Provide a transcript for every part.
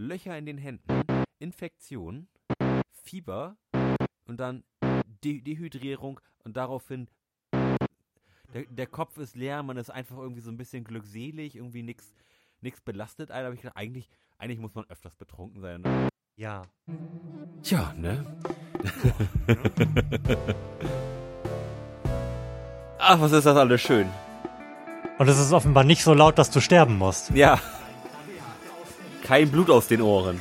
Löcher in den Händen, Infektion, Fieber und dann De Dehydrierung und daraufhin der, der Kopf ist leer, man ist einfach irgendwie so ein bisschen glückselig, irgendwie nichts nix belastet. Also habe ich gedacht, eigentlich, eigentlich muss man öfters betrunken sein. Ne? Ja. Tja, ne? Ach, was ist das alles schön. Und es ist offenbar nicht so laut, dass du sterben musst. Ja. Kein Blut aus den Ohren.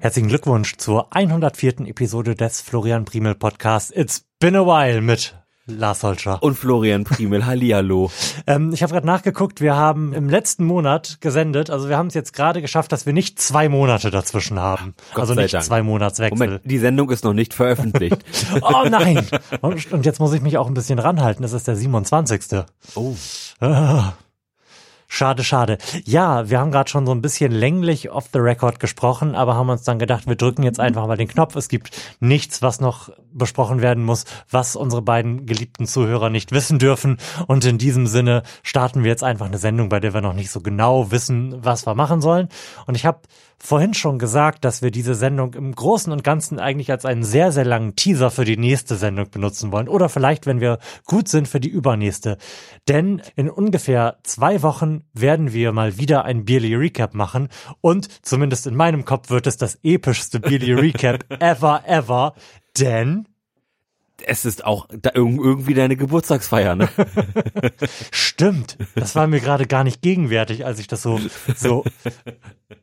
Herzlichen Glückwunsch zur 104. Episode des Florian Primel Podcasts It's Been a While mit Lars Holscher. Und Florian Primel, Hallihallo. ähm, ich habe gerade nachgeguckt, wir haben im letzten Monat gesendet, also wir haben es jetzt gerade geschafft, dass wir nicht zwei Monate dazwischen haben. Gott also nicht Dank. zwei Monatswechsel. Moment, die Sendung ist noch nicht veröffentlicht. oh nein! Und, und jetzt muss ich mich auch ein bisschen ranhalten, es ist der 27. oh. Ah. Schade, schade. Ja, wir haben gerade schon so ein bisschen länglich off the record gesprochen, aber haben uns dann gedacht, wir drücken jetzt einfach mal den Knopf. Es gibt nichts, was noch besprochen werden muss, was unsere beiden geliebten Zuhörer nicht wissen dürfen. Und in diesem Sinne starten wir jetzt einfach eine Sendung, bei der wir noch nicht so genau wissen, was wir machen sollen. Und ich habe vorhin schon gesagt, dass wir diese Sendung im Großen und Ganzen eigentlich als einen sehr, sehr langen Teaser für die nächste Sendung benutzen wollen. Oder vielleicht, wenn wir gut sind, für die übernächste. Denn in ungefähr zwei Wochen werden wir mal wieder ein Beerly Recap machen. Und zumindest in meinem Kopf wird es das epischste Beerly Recap ever, ever. Denn Es ist auch irgendwie deine Geburtstagsfeier, ne? Stimmt. Das war mir gerade gar nicht gegenwärtig, als ich das so, so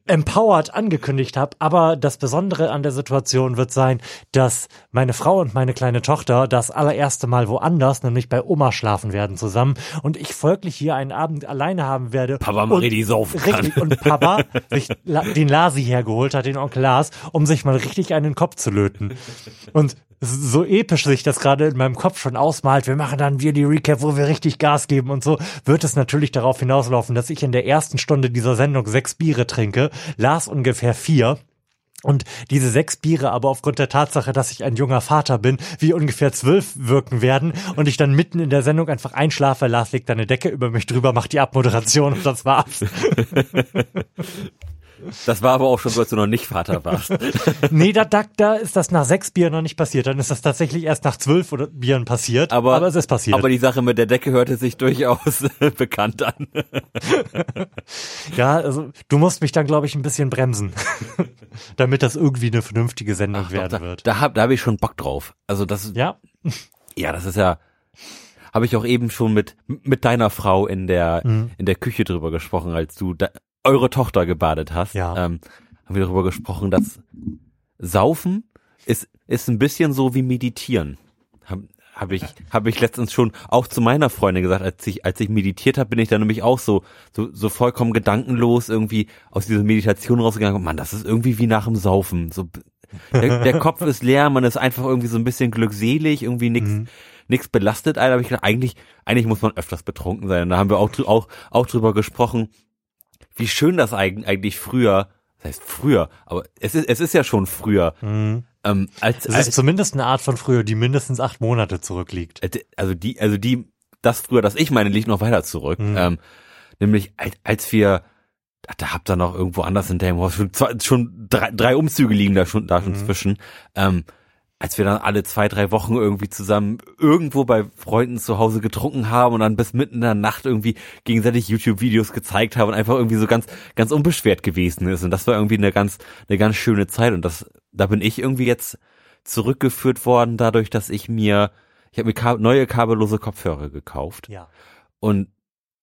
empowered angekündigt habe. Aber das Besondere an der Situation wird sein, dass meine Frau und meine kleine Tochter das allererste Mal woanders, nämlich bei Oma schlafen werden zusammen und ich folglich hier einen Abend alleine haben werde. Papa mal richtig saufen kann. Richtig. Und Papa sich den Lasi hergeholt hat, den Onkel Lars, um sich mal richtig einen Kopf zu löten. Und so episch sich das gerade in meinem Kopf schon ausmalt. Wir machen dann wir die Recap, wo wir richtig Gas geben und so, wird es natürlich darauf hinauslaufen, dass ich in der ersten Stunde dieser Sendung sechs Biere trinke, Lars ungefähr vier. Und diese sechs Biere aber aufgrund der Tatsache, dass ich ein junger Vater bin, wie ungefähr zwölf wirken werden und ich dann mitten in der Sendung einfach einschlafe, Lars legt eine Decke über mich drüber, macht die Abmoderation und das war's. Das war aber auch schon so, als du noch nicht Vater warst. Nee, da, da, da ist das nach sechs Bieren noch nicht passiert. Dann ist das tatsächlich erst nach zwölf oder Bieren passiert. Aber, aber es ist passiert. Aber die Sache mit der Decke hörte sich durchaus bekannt an. ja, also du musst mich dann, glaube ich, ein bisschen bremsen, damit das irgendwie eine vernünftige Sendung Doch, werden da wird. da habe da hab ich schon Bock drauf. Also das ist, Ja, ja, das ist ja, habe ich auch eben schon mit mit deiner Frau in der Mhm. in der Küche drüber gesprochen, als du da, eure Tochter gebadet hast. Ja. Ähm, haben wir darüber gesprochen, dass Saufen ist ist ein bisschen so wie Meditieren. Habe hab ich habe ich letztens schon auch zu meiner Freundin gesagt, als ich als ich meditiert habe, bin ich dann nämlich auch so so so vollkommen gedankenlos irgendwie aus dieser Meditation rausgegangen. Mann, das ist irgendwie wie nach dem Saufen. So der, der Kopf ist leer, man ist einfach irgendwie so ein bisschen glückselig, irgendwie nichts Mhm. nix belastet. Alter, habe ich gedacht, eigentlich eigentlich muss man öfters betrunken sein. Und da haben wir auch auch auch drüber gesprochen, wie schön das eig- eigentlich früher, das heißt früher, aber es ist es ist ja schon früher. Ähm, als, es als ist zumindest eine Art von früher, die mindestens acht Monate zurückliegt. äh, also die, also die, das früher, das ich meine, liegt noch weiter zurück. Mhm. Ähm, nämlich als, als wir, da habt ihr noch irgendwo anders in Delmenhorst, schon, zwei, schon drei, drei Umzüge liegen da schon, da schon Mhm. zwischen. Ähm, als wir dann alle zwei, drei Wochen irgendwie zusammen irgendwo bei Freunden zu Hause getrunken haben und dann bis mitten in der Nacht irgendwie gegenseitig YouTube-Videos gezeigt haben und einfach irgendwie so ganz, ganz unbeschwert gewesen ist. Und das war irgendwie eine ganz, eine ganz schöne Zeit. Und das, da bin ich irgendwie jetzt zurückgeführt worden, dadurch, dass ich mir, ich habe mir neue kabellose Kopfhörer gekauft Ja. und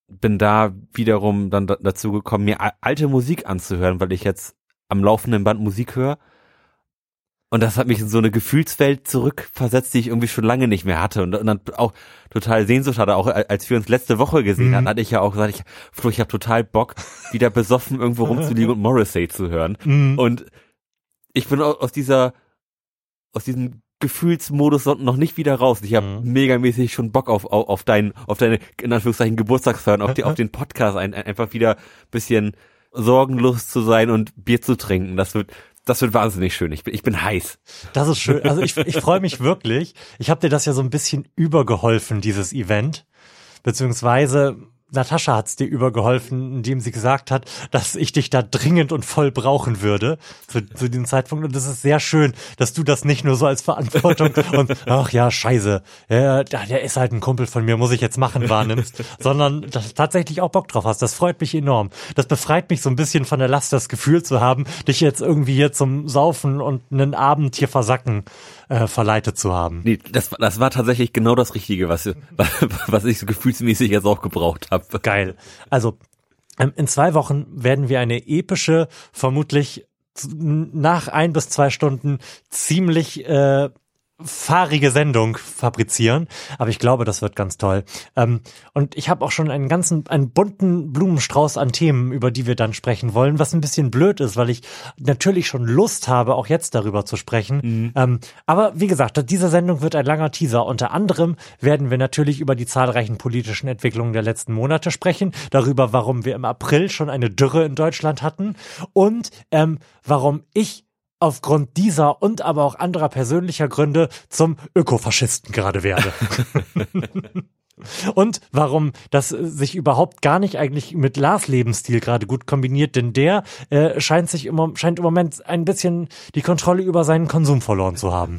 bin da wiederum dann da, dazu gekommen, mir alte Musik anzuhören, weil ich jetzt am laufenden Band Musik höre. Und das hat mich in so eine Gefühlswelt zurückversetzt, die ich irgendwie schon lange nicht mehr hatte. Und, und dann auch total Sehnsucht hatte. Auch als wir uns letzte Woche gesehen Mhm. hatten, hatte ich ja auch gesagt, ich, Flo, ich habe total Bock, wieder besoffen irgendwo rumzuliegen und Morrissey zu hören. Mhm. Und ich bin au- aus dieser, aus diesem Gefühlsmodus noch nicht wieder raus. Ich habe Mhm. megamäßig schon Bock auf, auf, auf dein, auf deine, in Anführungszeichen, Geburtstagsfeiern, auf, die, auf den Podcast, ein, ein- einfach wieder bisschen sorgenlos zu sein und Bier zu trinken. Das wird, das wird wahnsinnig schön. Ich bin, ich bin heiß. Das ist schön. Also ich, ich freue mich wirklich. Ich habe dir das ja so ein bisschen übergeholfen, dieses Event. Beziehungsweise Natascha hat's dir übergeholfen, indem sie gesagt hat, dass ich dich da dringend und voll brauchen würde zu, zu diesem Zeitpunkt. Und das ist sehr schön, dass du das nicht nur so als Verantwortung und ach ja, scheiße, ja, der ist halt ein Kumpel von mir, muss ich jetzt machen, wahrnimmst, sondern dass du tatsächlich auch Bock drauf hast. Das freut mich enorm. Das befreit mich so ein bisschen von der Last, das Gefühl zu haben, dich jetzt irgendwie hier zum Saufen und einen Abend hier versacken äh, verleitet zu haben. Nee, das, das war tatsächlich genau das Richtige, was, was ich so gefühlsmäßig jetzt auch gebraucht habe. Geil. Also ähm, in zwei Wochen werden wir eine epische, vermutlich nach ein bis zwei Stunden ziemlich äh, fahrige Sendung fabrizieren, aber ich glaube, das wird ganz toll. Ähm, und ich habe auch schon einen ganzen, einen bunten Blumenstrauß an Themen, über die wir dann sprechen wollen, was ein bisschen blöd ist, weil ich natürlich schon Lust habe, auch jetzt darüber zu sprechen. Mhm. Ähm, aber wie gesagt, diese Sendung wird ein langer Teaser. Unter anderem werden wir natürlich über die zahlreichen politischen Entwicklungen der letzten Monate sprechen, darüber, warum wir im April schon eine Dürre in Deutschland hatten und ähm, warum ich aufgrund dieser und aber auch anderer persönlicher Gründe zum Ökofaschisten gerade werde. und warum das sich überhaupt gar nicht eigentlich mit Lars Lebensstil gerade gut kombiniert, denn der äh, scheint sich im, scheint im Moment ein bisschen die Kontrolle über seinen Konsum verloren zu haben.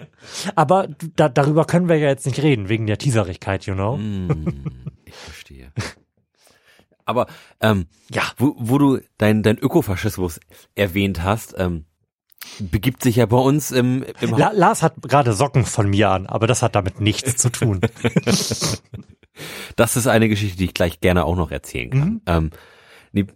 Aber da, darüber können wir ja jetzt nicht reden, wegen der Teaserigkeit, you know? Mm, ich verstehe. Aber ähm, ja, wo, wo du dein, dein Ökofaschismus erwähnt hast, ähm, begibt sich ja bei uns im, im La Lars hat gerade Socken von mir an, aber das hat damit nichts zu tun. das ist eine Geschichte, die ich gleich gerne auch noch erzählen kann. Mhm. Ähm, nee,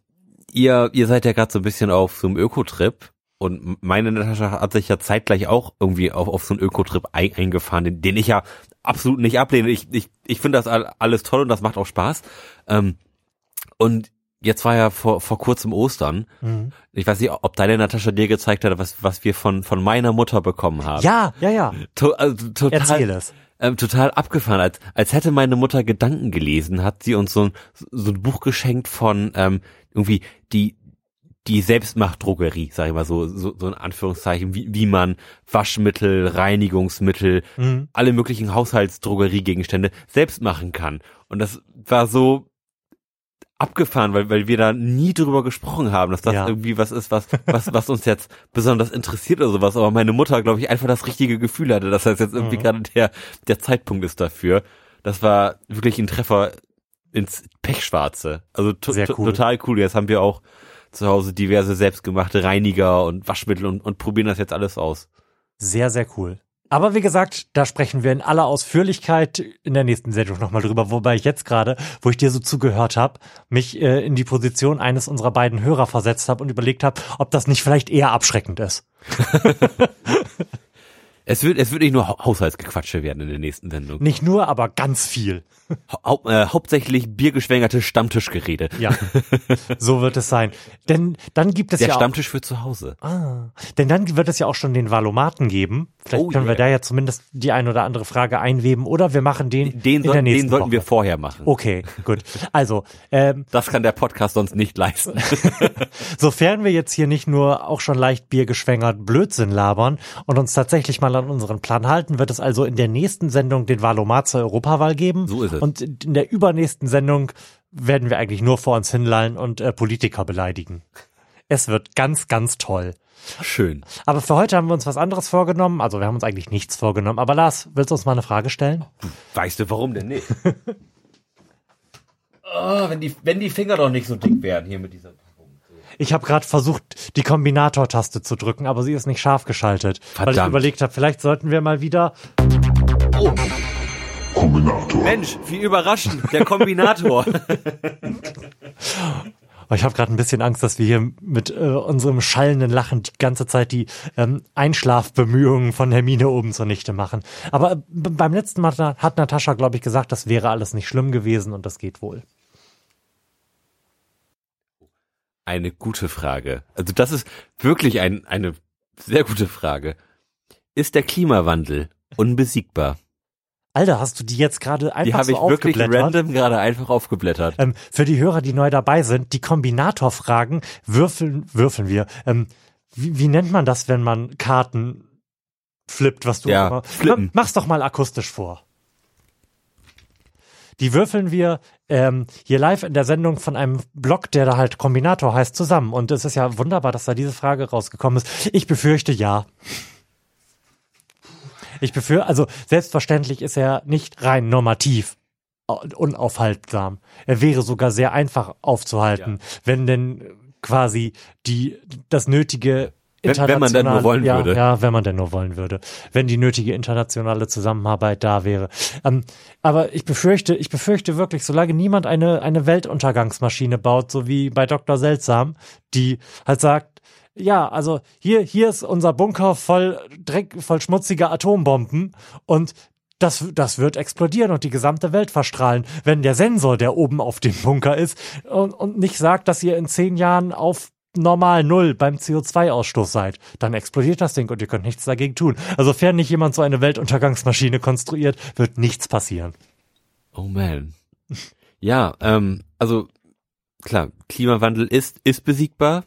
ihr, ihr seid ja gerade so ein bisschen auf so einem Ökotrip und meine Natascha hat sich ja zeitgleich auch irgendwie auf, auf so einen Ökotrip ein, eingefahren, den, den ich ja absolut nicht ablehne. Ich, ich, ich finde das alles toll und das macht auch Spaß. Ähm, und jetzt war ja vor, vor kurzem Ostern. Mhm. Ich weiß nicht, ob deine Natascha dir gezeigt hat, was, was wir von, von meiner Mutter bekommen haben. Ja, ja, ja. To, also, total, Erzähl es. Ähm, total abgefahren. Als, als hätte meine Mutter Gedanken gelesen, hat sie uns so ein, so ein Buch geschenkt von ähm, irgendwie die, die Selbstmachtdrogerie, sag ich mal so, so, so in Anführungszeichen, wie, wie man Waschmittel, Reinigungsmittel, mhm. alle möglichen Haushaltsdrogeriegegenstände selbst machen kann. Und das war so, abgefahren, weil, weil wir da nie drüber gesprochen haben, dass das ja. irgendwie was ist, was, was, was uns jetzt besonders interessiert oder sowas. Aber meine Mutter, glaube ich, einfach das richtige Gefühl hatte, dass das jetzt irgendwie mhm. gerade der, der Zeitpunkt ist dafür. Das war wirklich ein Treffer ins Pechschwarze. Also cool. total cool. Jetzt haben wir auch zu Hause diverse selbstgemachte Reiniger und Waschmittel und, und probieren das jetzt alles aus. Sehr, sehr cool. Aber wie gesagt, da sprechen wir in aller Ausführlichkeit in der nächsten Sendung nochmal drüber, wobei ich jetzt gerade, wo ich dir so zugehört habe, mich äh, in die Position eines unserer beiden Hörer versetzt habe und überlegt habe, ob das nicht vielleicht eher abschreckend ist. Es wird, es wird nicht nur Haushaltsgequatsche werden in der nächsten Sendung. Nicht nur, aber ganz viel. Hau äh, hauptsächlich biergeschwängerte Stammtischgerede. Ja, so wird es sein. Denn dann gibt es der ja Stammtisch auch, für zu Hause. Ah, denn dann wird es ja auch schon den Valomaten geben. Vielleicht oh, können yeah. wir da ja zumindest die ein oder andere Frage einweben oder wir machen den, den, in der nächsten den sollten Woche. wir vorher machen. Okay, gut. Also ähm, das kann der Podcast sonst nicht leisten. Sofern wir jetzt hier nicht nur auch schon leicht biergeschwängert Blödsinn labern und uns tatsächlich mal an unseren Plan halten, wird es also in der nächsten Sendung den Valomat zur Europawahl geben. So ist es. Und in der übernächsten Sendung werden wir eigentlich nur vor uns hinlallen und äh, Politiker beleidigen. Es wird ganz, ganz toll. Schön. Aber für heute haben wir uns was anderes vorgenommen. Also wir haben uns eigentlich nichts vorgenommen. Aber Lars, willst du uns mal eine Frage stellen? Weißt du, warum denn nicht? oh, wenn, die, wenn die Finger doch nicht so dick werden hier mit dieser ich habe gerade versucht, die Kombinator-Taste zu drücken, aber sie ist nicht scharf geschaltet. Verdammt. Weil ich überlegt habe, vielleicht sollten wir mal wieder. Oh. Kombinator. Mensch, wie überraschend, der Kombinator. Ich habe gerade ein bisschen Angst, dass wir hier mit äh, unserem schallenden Lachen die ganze Zeit die ähm, Einschlafbemühungen von Hermine oben zunichte machen. Aber äh, beim letzten Mal hat Natascha, glaube ich, gesagt, das wäre alles nicht schlimm gewesen und das geht wohl. Eine gute Frage. Also das ist wirklich ein, eine sehr gute Frage. Ist der Klimawandel unbesiegbar? Alter, hast du die jetzt gerade einfach die hab so ich wirklich random gerade einfach aufgeblättert. Ähm, für die Hörer, die neu dabei sind, die Kombinatorfragen würfeln, würfeln wir. Ähm, wie, wie nennt man das, wenn man Karten flippt, was du ja, flippen. Mach's doch mal akustisch vor. Die würfeln wir ähm, hier live in der Sendung von einem Blog, der da halt Kombinator heißt, zusammen. Und es ist ja wunderbar, dass da diese Frage rausgekommen ist. Ich befürchte ja. Ich befürchte, also selbstverständlich ist er nicht rein normativ unaufhaltsam. Er wäre sogar sehr einfach aufzuhalten, ja. wenn denn quasi die das nötige wenn, wenn man denn nur wollen ja, würde. Ja, wenn man denn nur wollen würde. Wenn die nötige internationale Zusammenarbeit da wäre. Ähm, aber ich befürchte, ich befürchte wirklich, solange niemand eine, eine Weltuntergangsmaschine baut, so wie bei Dr. Seltsam, die halt sagt, ja, also hier, hier ist unser Bunker voll Dreck, voll schmutziger Atombomben und das, das wird explodieren und die gesamte Welt verstrahlen, wenn der Sensor, der oben auf dem Bunker ist, und, und nicht sagt, dass ihr in zehn Jahren auf normal Null beim CO2-Ausstoß seid, dann explodiert das Ding und ihr könnt nichts dagegen tun. Also fern nicht jemand so eine Weltuntergangsmaschine konstruiert, wird nichts passieren. Oh man. Ja, ähm, also klar, Klimawandel ist, ist besiegbar,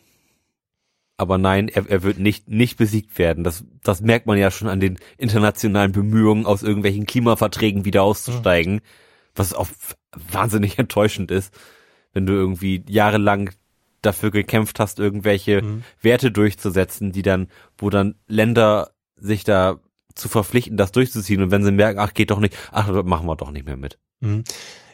aber nein, er, er wird nicht, nicht besiegt werden. Das, das merkt man ja schon an den internationalen Bemühungen, aus irgendwelchen Klimaverträgen wieder auszusteigen, mhm. was auch wahnsinnig enttäuschend ist, wenn du irgendwie jahrelang dafür gekämpft hast, irgendwelche mhm. Werte durchzusetzen, die dann, wo dann Länder sich da zu verpflichten, das durchzuziehen und wenn sie merken, ach, geht doch nicht, ach, machen wir doch nicht mehr mit. Mhm.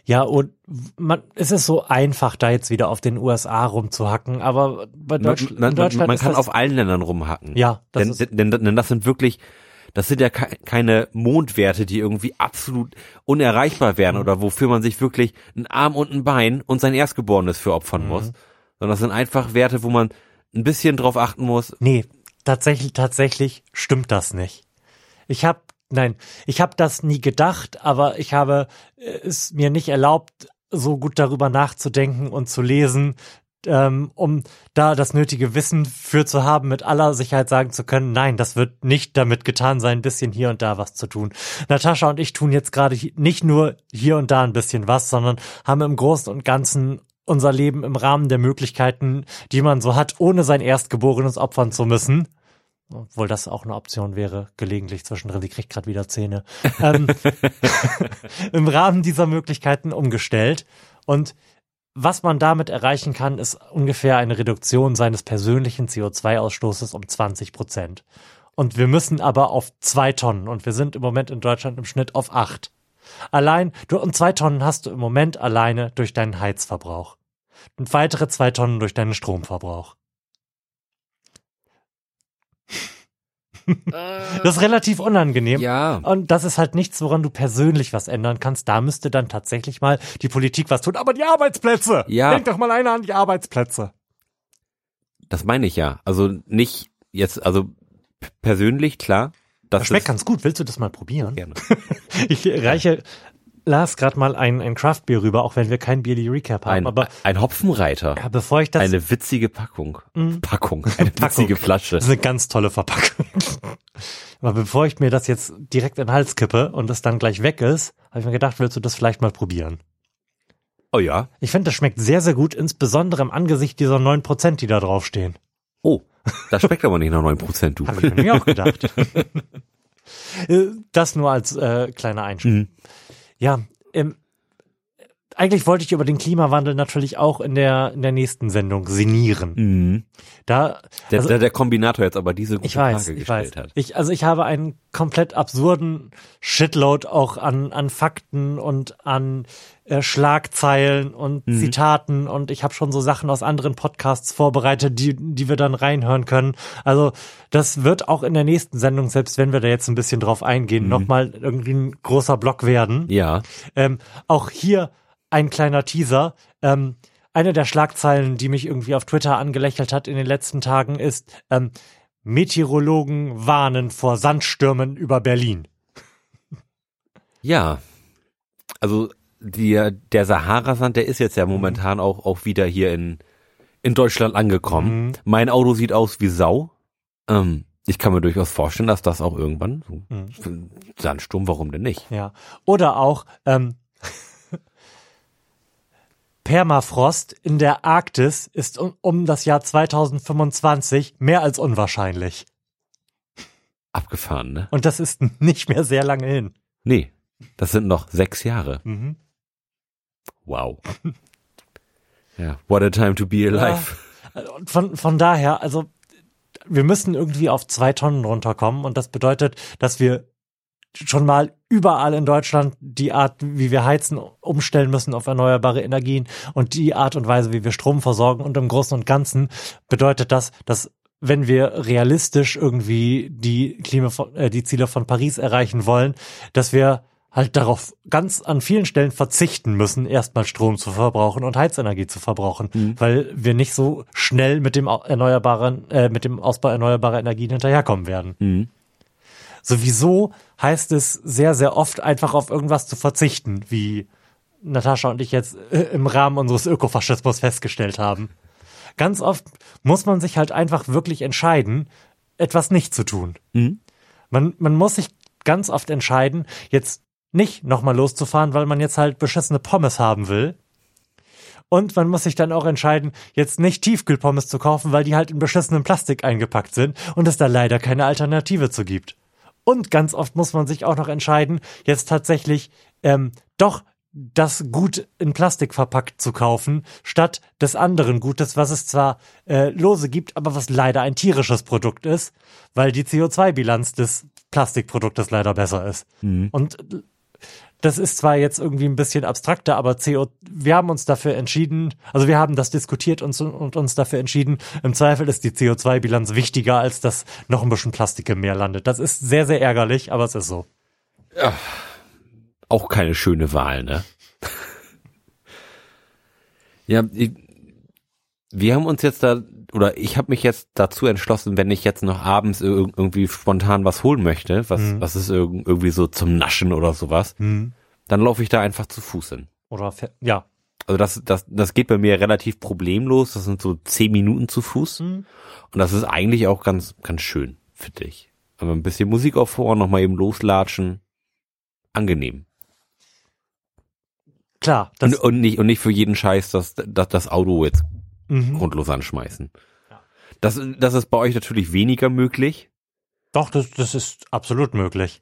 Ja, und man, es ist so einfach, da jetzt wieder auf den USA rumzuhacken, aber bei Deutsch, man, man, Deutschland man kann auf allen Ländern rumhacken. Ja, das denn, ist, denn, denn das sind wirklich, das sind ja keine Mondwerte, die irgendwie absolut unerreichbar wären mhm. oder wofür man sich wirklich einen Arm und ein Bein und sein Erstgeborenes für opfern mhm. muss, sondern das sind einfach Werte, wo man ein bisschen drauf achten muss. Nee, tatsächlich, tatsächlich stimmt das nicht. Ich habe Nein, ich habe das nie gedacht, aber ich habe äh, es mir nicht erlaubt, so gut darüber nachzudenken und zu lesen, ähm, um da das nötige Wissen für zu haben, mit aller Sicherheit sagen zu können, nein, das wird nicht damit getan sein, ein bisschen hier und da was zu tun. Natascha und ich tun jetzt gerade nicht nur hier und da ein bisschen was, sondern haben im Großen und Ganzen unser Leben im Rahmen der Möglichkeiten, die man so hat, ohne sein Erstgeborenes opfern zu müssen, obwohl das auch eine Option wäre, gelegentlich zwischendrin, sie kriegt gerade wieder Zähne, ähm, im Rahmen dieser Möglichkeiten umgestellt. Und was man damit erreichen kann, ist ungefähr eine Reduktion seines persönlichen CO2-Ausstoßes um 20 Prozent. Und wir müssen aber auf zwei Tonnen und wir sind im Moment in Deutschland im Schnitt auf acht. Allein, du, und zwei Tonnen hast du im Moment alleine durch deinen Heizverbrauch. Und weitere zwei Tonnen durch deinen Stromverbrauch. das ist relativ unangenehm. Ja. Und das ist halt nichts, woran du persönlich was ändern kannst. Da müsste dann tatsächlich mal die Politik was tun. Aber die Arbeitsplätze! Ja. Denk doch mal einer an die Arbeitsplätze. Das meine ich ja. Also nicht jetzt, also persönlich, klar. Das, das schmeckt ganz gut. Willst du das mal probieren? Gerne. ich reiche las gerade mal ein, ein Craft-Bier rüber, auch wenn wir kein Bierly Recap haben. Ein, aber ein Hopfenreiter. Ja, bevor ich das. Eine witzige Packung. Mm. Packung. Eine Packung. witzige Flasche. Das ist eine ganz tolle Verpackung. aber bevor ich mir das jetzt direkt in den Hals kippe und das dann gleich weg ist, habe ich mir gedacht, willst du das vielleicht mal probieren? Oh ja. Ich finde, das schmeckt sehr, sehr gut, insbesondere im Angesicht dieser neun Prozent, die da draufstehen. Oh, das schmeckt aber nicht nach neun Prozent, du. Habe ich mir auch gedacht. Äh, das nur als äh, kleiner Einschub. Mhm. Ja, ähm, eigentlich wollte ich über den Klimawandel natürlich auch in der in der nächsten Sendung sinnieren. Mhm. Da der, also, der, der Kombinator jetzt aber diese gute ich weiß, Frage ich weiß. hat. Ich also ich habe einen komplett absurden Shitload auch an an Fakten und an äh, Schlagzeilen und mhm. Zitaten und ich habe schon so Sachen aus anderen Podcasts vorbereitet, die die wir dann reinhören können. Also das wird auch in der nächsten Sendung, selbst wenn wir da jetzt ein bisschen drauf eingehen, mhm. nochmal irgendwie ein großer Block werden. Ja. Ähm, auch hier ein kleiner Teaser. Ähm, eine der Schlagzeilen, die mich irgendwie auf Twitter angelächelt hat in den letzten Tagen, ist ähm, Meteorologen warnen vor Sandstürmen über Berlin. Ja, also die, der Sahara-Sand, der ist jetzt ja momentan auch, auch wieder hier in, in Deutschland angekommen. Mhm. Mein Auto sieht aus wie Sau. Ähm, ich kann mir durchaus vorstellen, dass das auch irgendwann so mhm. Sandsturm, warum denn nicht? Ja. Oder auch ähm, Permafrost in der Arktis ist um, das Jahr 2025 mehr als unwahrscheinlich. Abgefahren, ne? Und das ist nicht mehr sehr lange hin. Nee, das sind noch sechs Jahre. Mhm. Wow. ja, what a time to be alive. Und von, von daher, also wir müssen irgendwie auf zwei Tonnen runterkommen und das bedeutet, dass wir schon mal überall in Deutschland die Art, wie wir heizen, umstellen müssen auf erneuerbare Energien und die Art und Weise, wie wir Strom versorgen. Und im Großen und Ganzen bedeutet das, dass wenn wir realistisch irgendwie die Klima, äh, die Ziele von Paris erreichen wollen, dass wir halt darauf ganz an vielen Stellen verzichten müssen, erstmal Strom zu verbrauchen und Heizenergie zu verbrauchen, mhm. weil wir nicht so schnell mit dem erneuerbaren, äh, mit dem Ausbau erneuerbarer Energien hinterherkommen werden. Mhm. Sowieso heißt es sehr, sehr oft einfach auf irgendwas zu verzichten, wie Natascha und ich jetzt äh, im Rahmen unseres Ökofaschismus festgestellt haben. Ganz oft muss man sich halt einfach wirklich entscheiden, etwas nicht zu tun. Mhm. Man, man muss sich ganz oft entscheiden, jetzt nicht nochmal loszufahren, weil man jetzt halt beschissene Pommes haben will. Und man muss sich dann auch entscheiden, jetzt nicht Tiefkühlpommes zu kaufen, weil die halt in beschissenem Plastik eingepackt sind und es da leider keine Alternative zu gibt. Und ganz oft muss man sich auch noch entscheiden, jetzt tatsächlich ähm, doch das Gut in Plastik verpackt zu kaufen, statt des anderen Gutes, was es zwar äh, lose gibt, aber was leider ein tierisches Produkt ist, weil die CO2-Bilanz des Plastikproduktes leider besser ist. Mhm. Und das ist zwar jetzt irgendwie ein bisschen abstrakter, aber CO, wir haben uns dafür entschieden, also wir haben das diskutiert und, und uns dafür entschieden, im Zweifel ist die CO2-Bilanz wichtiger, als dass noch ein bisschen Plastik im Meer landet. Das ist sehr, sehr ärgerlich, aber es ist so. Ja, auch keine schöne Wahl, ne? ja, wir haben uns jetzt da, oder ich habe mich jetzt dazu entschlossen, wenn ich jetzt noch abends irgendwie spontan was holen möchte, was, mhm. was ist irgendwie so zum Naschen oder sowas, mhm. dann laufe ich da einfach zu Fuß hin. Oder, ja. Also das, das, das geht bei mir relativ problemlos. Das sind so zehn Minuten zu Fuß. Mhm. Und das ist eigentlich auch ganz, ganz schön, finde ich. Aber ein bisschen Musik auf vor, nochmal eben loslatschen. Angenehm. Klar. Und, und, nicht, und nicht für jeden Scheiß das, das, das Auto jetzt mhm. grundlos anschmeißen. Ja. Das, das ist bei euch natürlich weniger möglich. Doch, das, das ist absolut möglich.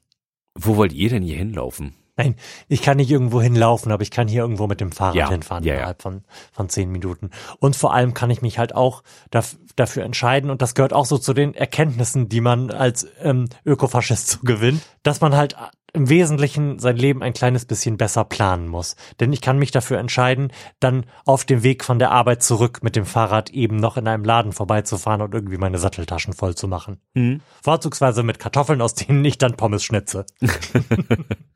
Wo wollt ihr denn hier hinlaufen? Nein, ich kann nicht irgendwo hinlaufen, aber ich kann hier irgendwo mit dem Fahrrad ja, hinfahren ja, innerhalb ja. von, von zehn Minuten. Und vor allem kann ich mich halt auch daf dafür entscheiden, und das gehört auch so zu den Erkenntnissen, die man als ähm, Ökofaschist so gewinnt, dass man halt im Wesentlichen sein Leben ein kleines bisschen besser planen muss. Denn ich kann mich dafür entscheiden, dann auf dem Weg von der Arbeit zurück mit dem Fahrrad eben noch in einem Laden vorbeizufahren und irgendwie meine Satteltaschen voll zu machen. Mhm. Vorzugsweise mit Kartoffeln, aus denen ich dann Pommes schnitze.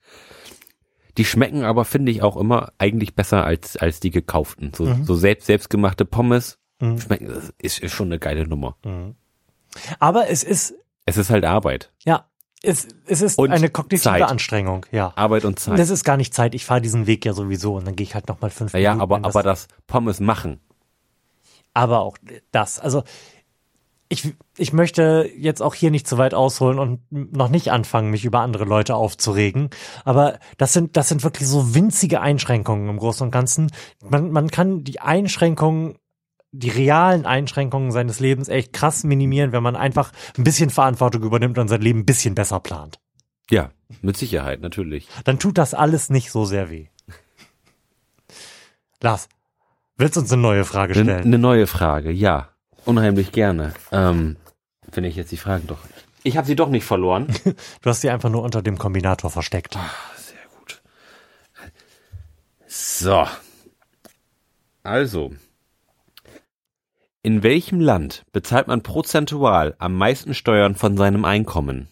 die schmecken aber, finde ich, auch immer eigentlich besser als, als die gekauften. So, mhm. so selbst, selbstgemachte Pommes mhm. schmecken, ist, ist schon eine geile Nummer. Mhm. Aber es ist. Es ist halt Arbeit. Ja, es, es ist und eine kognitive Zeit. Anstrengung, ja. Arbeit und Zeit. Das ist gar nicht Zeit. Ich fahre diesen Weg ja sowieso und dann gehe ich halt nochmal fünf ja, Minuten. Ja, aber, aber das Pommes machen. Aber auch das. Also ich, ich möchte jetzt auch hier nicht zu weit ausholen und noch nicht anfangen, mich über andere Leute aufzuregen. Aber das sind, das sind wirklich so winzige Einschränkungen im Großen und Ganzen. Man, man kann die Einschränkungen die realen Einschränkungen seines Lebens echt krass minimieren, wenn man einfach ein bisschen Verantwortung übernimmt und sein Leben ein bisschen besser plant. Ja, mit Sicherheit, natürlich. Dann tut das alles nicht so sehr weh. Lars, willst du uns eine neue Frage stellen? Eine neue Frage, ja. Unheimlich gerne. Ähm, wenn ich jetzt die Fragen doch. Ich habe sie doch nicht verloren. du hast sie einfach nur unter dem Kombinator versteckt. Ach, sehr gut. So. Also, in welchem Land bezahlt man prozentual am meisten Steuern von seinem Einkommen?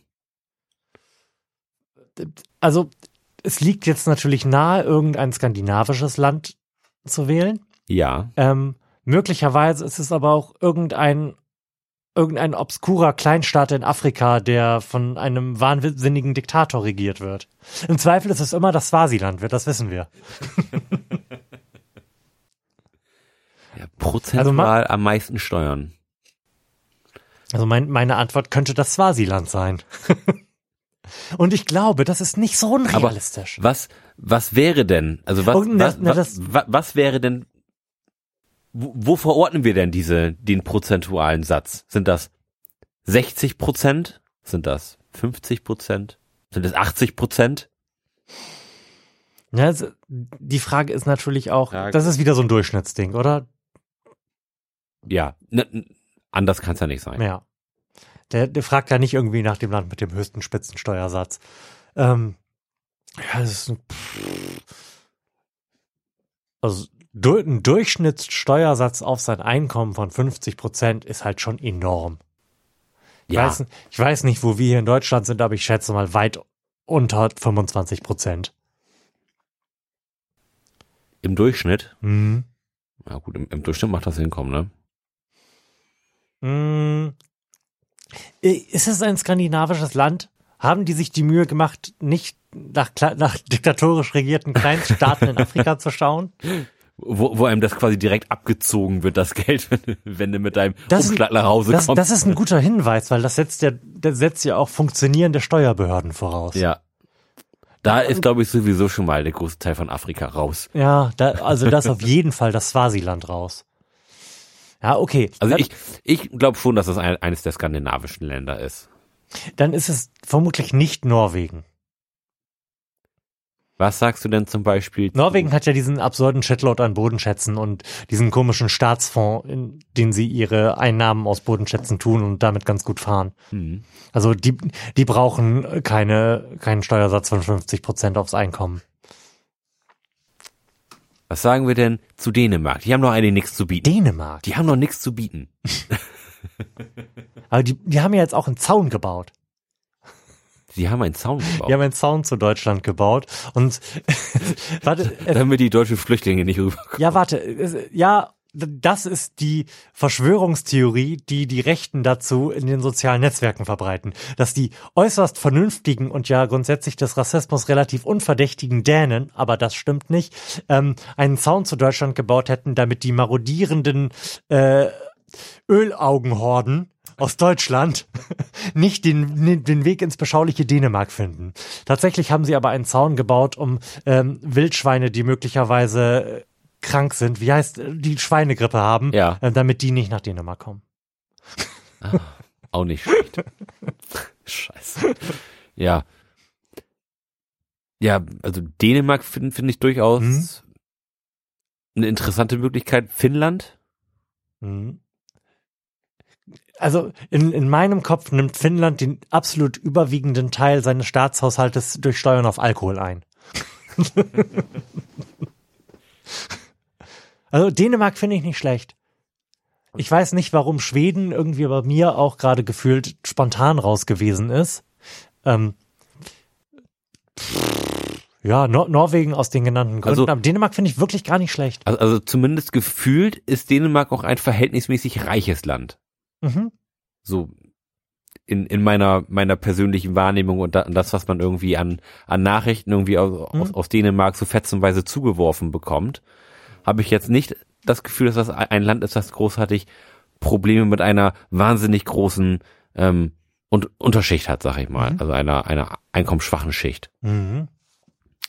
Also, es liegt jetzt natürlich nahe, irgendein skandinavisches Land zu wählen. Ja. Ähm, möglicherweise ist es aber auch irgendein irgendein obskurer Kleinstaat in Afrika, der von einem wahnsinnigen Diktator regiert wird. Im Zweifel ist es immer das Swasiland wird, das wissen wir. Ja, prozentual also am meisten Steuern. Also mein, meine Antwort könnte das Swasiland sein. Und ich glaube, das ist nicht so unrealistisch. Aber was, was wäre denn, also was, na, was, na, was, was, was, wäre denn, wo, wo verordnen wir denn diese, den prozentualen Satz? Sind das 60 Prozent? Sind das 50 Prozent? Sind das 80 Prozent? Ja, also, die Frage ist natürlich auch, Ja. das ist wieder so ein Durchschnittsding, oder? Ja, n- n- anders kann es ja nicht sein. Ja. Der, der fragt ja nicht irgendwie nach dem Land mit dem höchsten Spitzensteuersatz. Ähm, ja, das ist ein, also ein Durchschnittssteuersatz auf sein Einkommen von 50 Prozent ist halt schon enorm. Ich, Ja, weiß, ich weiß nicht, wo wir hier in Deutschland sind, aber ich schätze mal weit unter 25 Prozent. im Durchschnitt, Mhm. ja gut, im, im Durchschnitt macht das hinkommen, ne? Mm. Ist es ein skandinavisches Land? Haben die sich die Mühe gemacht, nicht nach, nach diktatorisch regierten Kleinststaaten in Afrika zu schauen? Wo, wo einem das quasi direkt abgezogen wird, das Geld, wenn, du- wenn du mit deinem Das ist- Umschlag nach Hause Das, kommst. das ist ein guter Hinweis, weil das setzt ja, das setzt ja auch funktionierende Steuerbehörden voraus. ja. Da ist, glaube ich, sowieso schon mal der große Teil von Afrika raus. Ja, da, also das auf jeden Fall das Swasiland raus. Ja, okay. Also ich, ich glaube schon, dass das ein, eines der skandinavischen Länder ist. dann ist es vermutlich nicht Norwegen. Was sagst du denn zum Beispiel? Norwegen hat ja diesen absurden Shitload an Bodenschätzen und diesen komischen Staatsfonds, in den sie ihre Einnahmen aus Bodenschätzen tun und damit ganz gut fahren. Hm. Also die, die brauchen keine, keinen Steuersatz von 50 Prozent aufs Einkommen. Was sagen wir denn zu Dänemark? Die haben doch eigentlich nichts zu bieten. Dänemark. Die haben doch nichts zu bieten. Aber die, die haben ja jetzt auch einen Zaun gebaut. Die haben einen Zaun gebaut, Die haben einen Zaun zu Deutschland gebaut und warte, es, damit die deutschen Flüchtlinge nicht rüberkommen. ja, warte, ja, das ist die Verschwörungstheorie, die die Rechten dazu in den sozialen Netzwerken verbreiten, dass die äußerst vernünftigen und ja grundsätzlich des Rassismus relativ unverdächtigen Dänen, aber das stimmt nicht, ähm, einen Zaun zu Deutschland gebaut hätten, damit die marodierenden äh, Ölaugenhorden aus Deutschland nicht den, den Weg ins beschauliche Dänemark finden. Tatsächlich haben sie aber einen Zaun gebaut, um ähm, Wildschweine, die möglicherweise äh, krank sind, wie heißt, äh, die Schweinegrippe haben, Ja. äh, damit die nicht nach Dänemark kommen. Auch nicht schlecht. Scheiße. Ja. Ja, also Dänemark finde find ich durchaus Mhm. eine interessante Möglichkeit. Finnland? Mhm. Also in, in meinem Kopf nimmt Finnland den absolut überwiegenden Teil seines Staatshaushaltes durch Steuern auf Alkohol ein. also Dänemark finde ich nicht schlecht. Ich weiß nicht, warum Schweden irgendwie bei mir auch gerade gefühlt spontan raus gewesen ist. Ähm, ja, Nor Norwegen aus den genannten Gründen. Also- Aber Dänemark finde ich wirklich gar nicht schlecht. Also, also zumindest gefühlt ist Dänemark auch ein verhältnismäßig reiches Land. Mhm. So in, in meiner, meiner persönlichen Wahrnehmung und, da, und das, was man irgendwie an, an Nachrichten irgendwie aus, aus, Mhm. aus Dänemark so fetzenweise zugeworfen bekommt, habe ich jetzt nicht das Gefühl, dass das ein Land ist, das großartig Probleme mit einer wahnsinnig großen ähm, und Unterschicht hat, sag ich mal. Mhm. Also einer, einer einkommensschwachen Schicht. Mhm.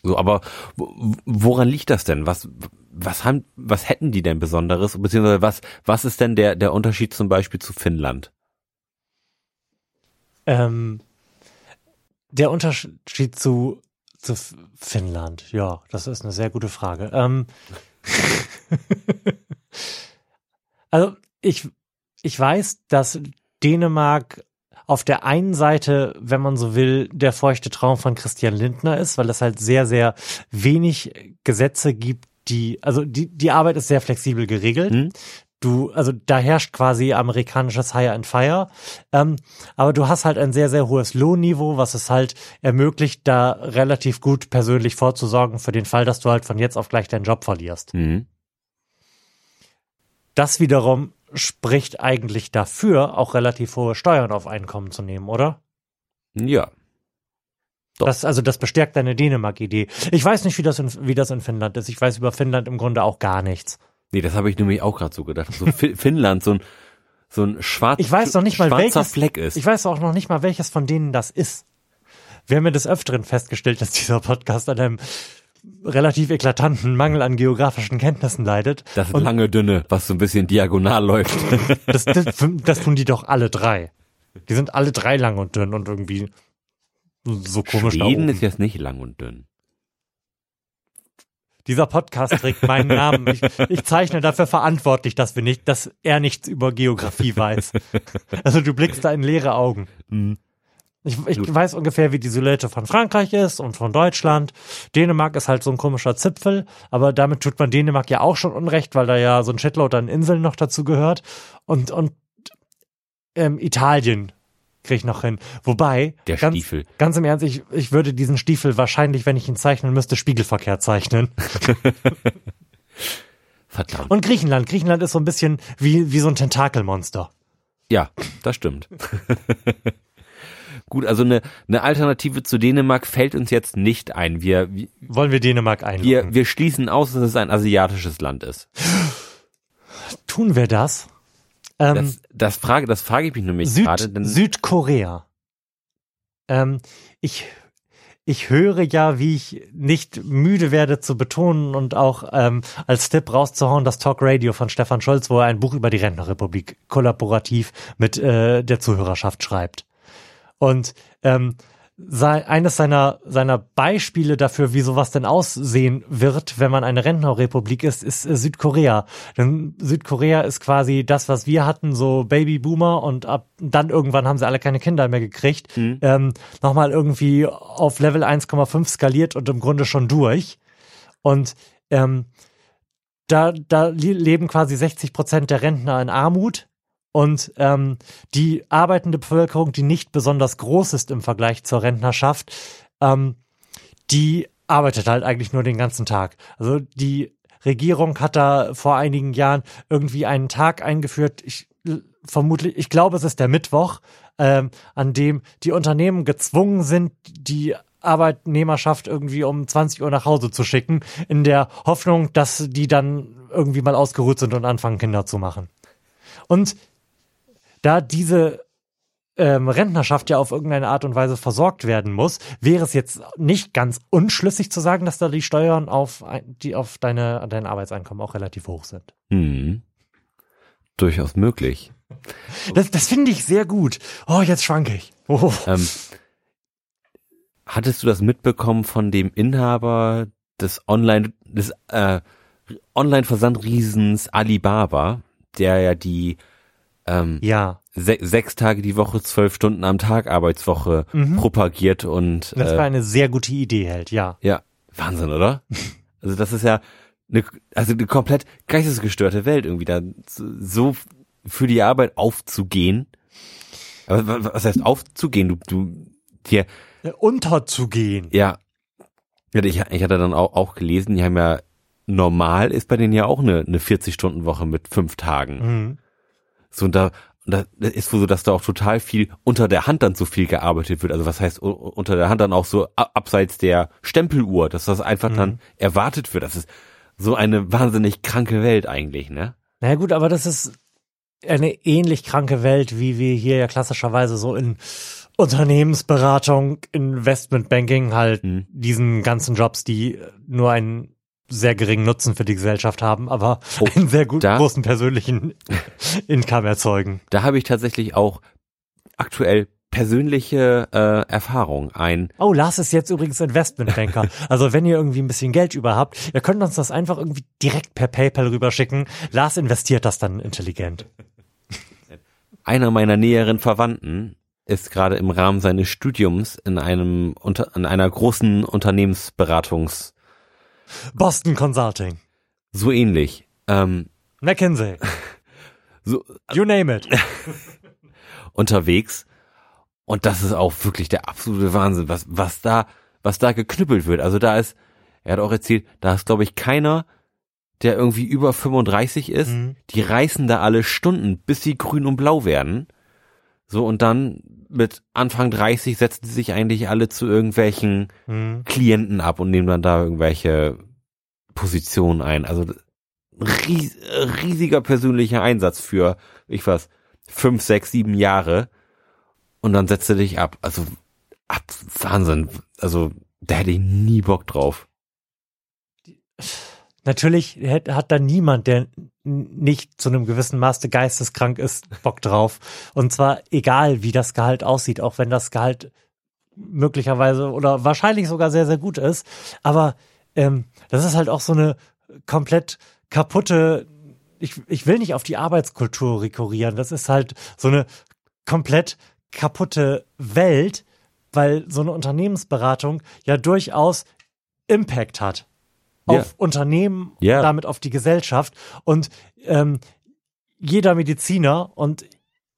So, aber wo- woran liegt das denn? Was, was haben, was hätten die denn Besonderes? Beziehungsweise was, was ist denn der, der Unterschied zum Beispiel zu Finnland? Ähm, der Unterschied zu, zu Finnland, ja, das ist eine sehr gute Frage. Ähm, also ich, ich weiß, dass Dänemark auf der einen Seite, wenn man so will, der feuchte Traum von Christian Lindner ist, weil es halt sehr, sehr wenig Gesetze gibt, die, also die, die Arbeit ist sehr flexibel geregelt. Hm? Du, also da herrscht quasi amerikanisches Hire and Fire. Ähm, aber du hast halt ein sehr, sehr hohes Lohnniveau, was es halt ermöglicht, da relativ gut persönlich vorzusorgen für den Fall, dass du halt von jetzt auf gleich deinen Job verlierst. Mhm. Das wiederum spricht eigentlich dafür, auch relativ hohe Steuern auf Einkommen zu nehmen, oder? Ja. Doch. Das, also das bestärkt deine Dänemark-Idee. Ich weiß nicht, wie das, in, wie das in Finnland ist. Ich weiß über Finnland im Grunde auch gar nichts. Nee, das habe ich nämlich auch gerade so gedacht. So Fi- Finnland, so ein, so ein schwarz, Ich weiß noch nicht mal, schwarzer welches- Fleck ist. Ich weiß auch noch nicht mal, welches von denen das ist. Wir haben ja des Öfteren festgestellt, dass dieser Podcast an einem relativ eklatanten Mangel an geografischen Kenntnissen leidet. das Und lange dünne, was so ein bisschen diagonal läuft. das, das, das tun die doch alle drei. Die sind alle drei lang und dünn und irgendwie so komisch Schweden ist jetzt nicht lang und dünn. Dieser Podcast trägt meinen Namen. Ich, ich zeichne dafür verantwortlich, dass wir nicht, dass er nichts über Geografie weiß. Also du blickst da in leere Augen. Mhm. Ich, ich weiß ungefähr, wie die Silhouette von Frankreich ist und von Deutschland. Dänemark ist halt so ein komischer Zipfel, aber damit tut man Dänemark ja auch schon unrecht, weil da ja so ein Shitload an Inseln noch dazu gehört. Und, und ähm, Italien kriege ich noch hin. Wobei, Der ganz, Stiefel. ganz im Ernst, ich, ich würde diesen Stiefel wahrscheinlich, wenn ich ihn zeichnen müsste, spiegelverkehrt zeichnen. Verdammt. Und Griechenland. Griechenland ist so ein bisschen wie, wie so ein Tentakelmonster. Ja, das stimmt. Gut, also eine, eine Alternative zu Dänemark fällt uns jetzt nicht ein. Wir, wir, Wollen wir Dänemark einloggen? wir schließen aus, dass es ein asiatisches Land ist. Tun wir das? Ähm, Das, das frage, das frage ich mich nämlich Süd, gerade, Südkorea. Ähm, ich, ich höre ja, wie ich nicht müde werde zu betonen und auch ähm, als Tipp rauszuhauen, das Talk Radio von Stefan Scholz, wo er ein Buch über die Rentnerrepublik kollaborativ mit äh, der Zuhörerschaft schreibt. Und ähm, sei, eines seiner, seiner Beispiele dafür, wie sowas denn aussehen wird, wenn man eine Rentnerrepublik ist, ist äh, Südkorea. Denn Südkorea ist quasi das, was wir hatten, so Babyboomer und ab dann irgendwann haben sie alle keine Kinder mehr gekriegt. Ähm, Nochmal irgendwie auf Level 1,5 skaliert und im Grunde schon durch. Und ähm, da, da le- leben quasi 60 Prozent der Rentner in Armut. Und ähm, die arbeitende Bevölkerung, die nicht besonders groß ist im Vergleich zur Rentnerschaft, ähm, die arbeitet halt eigentlich nur den ganzen Tag. Also die Regierung hat da vor einigen Jahren irgendwie einen Tag eingeführt, ich vermutlich, ich glaube, es ist der Mittwoch, ähm, an dem die Unternehmen gezwungen sind, die Arbeitnehmerschaft irgendwie um 20 Uhr nach Hause zu schicken, in der Hoffnung, dass die dann irgendwie mal ausgeruht sind und anfangen, Kinder zu machen. Und da diese ähm, Rentnerschaft ja auf irgendeine Art und Weise versorgt werden muss, wäre es jetzt nicht ganz unschlüssig zu sagen, dass da die Steuern auf, die auf deine, dein Arbeitseinkommen auch relativ hoch sind. hm, durchaus möglich. Das, das finde ich sehr gut. Oh, jetzt schwanke ich. Oh. Ähm, hattest du das mitbekommen von dem Inhaber des Online, des äh, Online-Versandriesens Alibaba, der ja die ähm, Ja, se sechs Tage die Woche, zwölf Stunden am Tag Arbeitswoche propagiert und das äh, war eine sehr gute Idee, hält, ja. ja, Wahnsinn, oder? Also das ist ja eine, also eine komplett geistesgestörte Welt irgendwie da so für die Arbeit aufzugehen. Aber wa- was heißt aufzugehen? Du, du, dir, Äh, Unterzugehen. ja, ja, ich, ich hatte dann auch, auch gelesen, die haben ja normal ist bei denen ja auch eine, eine 40-Stunden-Woche mit fünf Tagen. Mhm. So, und da, da ist wohl so, dass da auch total viel unter der Hand dann so viel gearbeitet wird. Also was heißt unter der Hand dann auch so abseits der Stempeluhr, dass das einfach dann erwartet wird. Das ist so eine wahnsinnig kranke Welt eigentlich, ne? Na ja, gut, aber das ist eine ähnlich kranke Welt, wie wir hier ja klassischerweise so in Unternehmensberatung, Investmentbanking halt Mhm. diesen ganzen Jobs, die nur einen sehr geringen Nutzen für die Gesellschaft haben, aber Oh, einen sehr gut, da- großen persönlichen Income erzeugen. Da habe ich tatsächlich auch aktuell persönliche äh, Erfahrung. Ein Oh, Lars ist jetzt übrigens Investmentbanker. Also wenn ihr irgendwie ein bisschen Geld über habt, ihr könnt uns das einfach irgendwie direkt per PayPal rüberschicken. Lars investiert das dann intelligent. einer meiner näheren Verwandten ist gerade im Rahmen seines Studiums in einem unter, in einer großen Unternehmensberatungs Boston Consulting. so ähnlich. Ähm, McKinsey. so You name it. unterwegs und das ist auch wirklich der absolute Wahnsinn, was was da was da geknüppelt wird. Also da ist, er hat auch erzählt, da ist glaube ich keiner, der irgendwie über 35 ist. Mhm. Die reißen da alle Stunden, bis sie grün und blau werden. So und dann mit Anfang 30 setzen sie sich eigentlich alle zu irgendwelchen Mhm. Klienten ab und nehmen dann da irgendwelche Positionen ein. Also ries riesiger persönlicher Einsatz für, ich weiß, fünf, sechs, sieben Jahre und dann setzt du dich ab. Also ab, Wahnsinn. Also da hätte ich nie Bock drauf. Natürlich hat, da niemand, der nicht zu einem gewissen Maße geisteskrank ist, Bock drauf. Und zwar egal, wie das Gehalt aussieht, auch wenn das Gehalt möglicherweise oder wahrscheinlich sogar sehr, sehr gut ist. Aber ähm, das ist halt auch so eine komplett kaputte, ich, ich will nicht auf die Arbeitskultur rekurrieren, das ist halt so eine komplett kaputte Welt, weil so eine Unternehmensberatung ja durchaus Impact hat auf Ja. Unternehmen, Ja. damit auf die Gesellschaft und ähm, jeder Mediziner und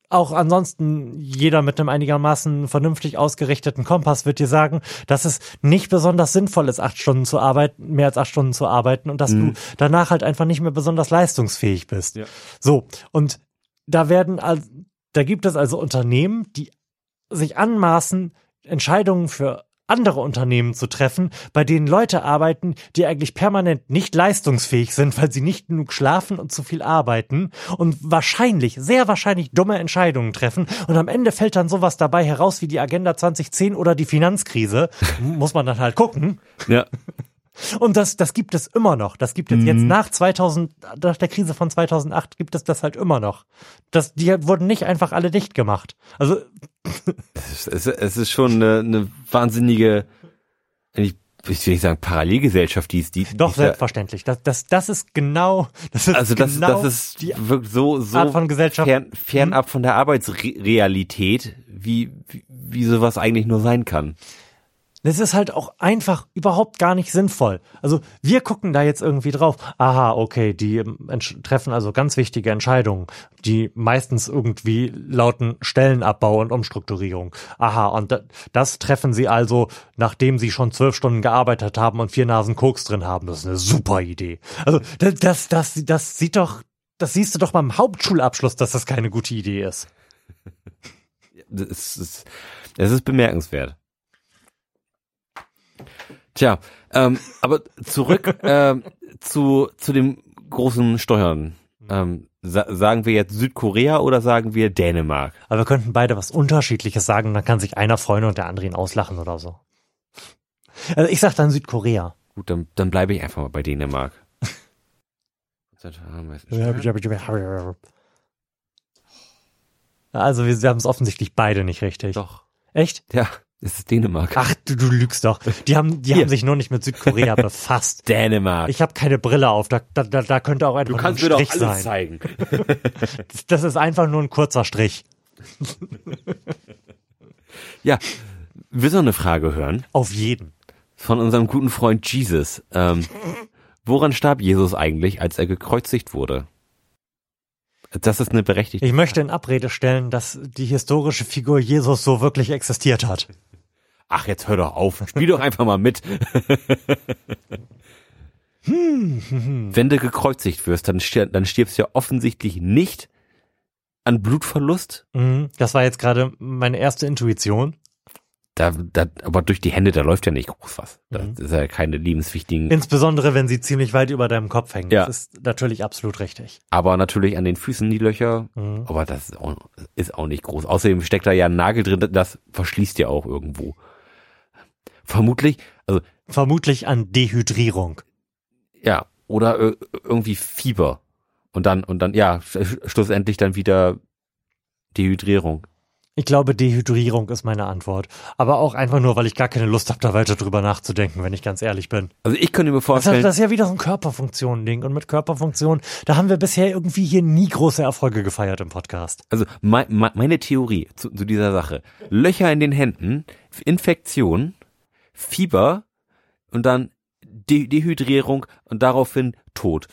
auch ansonsten jeder mit einem einigermaßen vernünftig ausgerichteten Kompass wird dir sagen, dass es nicht besonders sinnvoll ist, acht Stunden zu arbeiten, mehr als acht Stunden zu arbeiten und dass du danach halt einfach nicht mehr besonders leistungsfähig bist. Ja. So, und da werden, da gibt es also Unternehmen, die sich anmaßen, Entscheidungen für andere Unternehmen zu treffen, bei denen Leute arbeiten, die eigentlich permanent nicht leistungsfähig sind, weil sie nicht genug schlafen und zu viel arbeiten und wahrscheinlich, sehr wahrscheinlich dumme Entscheidungen treffen. Und am Ende fällt dann sowas dabei heraus wie die Agenda 2010 oder die Finanzkrise. Muss man dann halt gucken. Ja. Und das, das gibt es immer noch. Das gibt es jetzt Mhm. nach 2000, nach der Krise von 2008 gibt es das halt immer noch. Das, die wurden nicht einfach alle dicht gemacht. Also Es, ist- es ist schon eine, eine wahnsinnige, ich, ich will nicht sagen Parallelgesellschaft, die ist die. Doch, die selbstverständlich. Das, das, das ist genau, das ist Also das, genau das ist die so, so Art von Gesellschaft. fern, fernab von der Arbeitsrealität, wie, wie, wie sowas eigentlich nur sein kann. Das ist halt auch einfach überhaupt gar nicht sinnvoll. Also wir gucken da jetzt irgendwie drauf. Aha, okay, die ähm, treffen also ganz wichtige Entscheidungen, die meistens irgendwie lauten Stellenabbau und Umstrukturierung. Aha, und da, das treffen sie also, nachdem sie schon zwölf Stunden gearbeitet haben und vier Nasen Koks drin haben. Das ist eine super Idee. Also das, das, das, das sieht doch, das siehst du doch beim Hauptschulabschluss, dass das keine gute Idee ist. Das ist, ist bemerkenswert. Tja, ähm, aber zurück ähm, zu, zu dem großen Steuern. Ähm, sa sagen wir jetzt Südkorea oder sagen wir Dänemark? Aber wir könnten beide was Unterschiedliches sagen, dann kann sich einer freuen und der andere ihn auslachen oder so. Also ich sag dann Südkorea. Gut, dann, dann bleibe ich einfach mal bei Dänemark. Also wir, wir haben es offensichtlich beide nicht richtig. Doch. Echt? Ja, es ist Dänemark. Ach, du, du lügst doch. Die haben, die Hier. haben sich nur nicht mit Südkorea befasst. Dänemark. Ich habe keine Brille auf, da, da, da, könnte auch einfach du nur ein kannst mir doch Strich alles sein. zeigen. Das, das ist einfach nur ein kurzer Strich. Ja, du noch eine Frage hören? Auf jeden. Von unserem guten Freund Jesus. Ähm, woran starb Jesus eigentlich, als er gekreuzigt wurde? Das ist eine berechtigte Ich möchte in Abrede stellen, dass die historische Figur Jesus so wirklich existiert hat. Ach, jetzt hör doch auf. Spiel doch einfach mal mit. Wenn du gekreuzigt wirst, dann, stir dann stirbst du ja offensichtlich nicht an Blutverlust. Mhm, Das war jetzt gerade meine erste Intuition. Da, da, aber durch die Hände, da läuft ja nicht groß was. Das Mhm. ist ja keine lebenswichtigen. Insbesondere, wenn sie ziemlich weit über deinem Kopf hängen. Ja. Das ist natürlich absolut richtig. aber natürlich an den Füßen die Löcher. Mhm. Aber das ist auch, ist auch nicht groß. Außerdem steckt da ja ein Nagel drin, das verschließt ja auch irgendwo. Vermutlich, also Vermutlich an Dehydrierung. ja, oder äh, irgendwie Fieber. Und dann, und dann, ja, sch- schlussendlich dann wieder Dehydrierung. Ich glaube, Dehydrierung ist meine Antwort. Aber auch einfach nur, weil ich gar keine Lust habe, da weiter drüber nachzudenken, wenn ich ganz ehrlich bin. Also ich könnte mir vorstellen, das ist ja wieder so ein Körperfunktion-Ding. Und mit Körperfunktion, da haben wir bisher irgendwie hier nie große Erfolge gefeiert im Podcast. also mei- mei- meine Theorie zu, zu dieser Sache. Löcher in den Händen, Infektion, Fieber und dann De Dehydrierung und daraufhin Tod.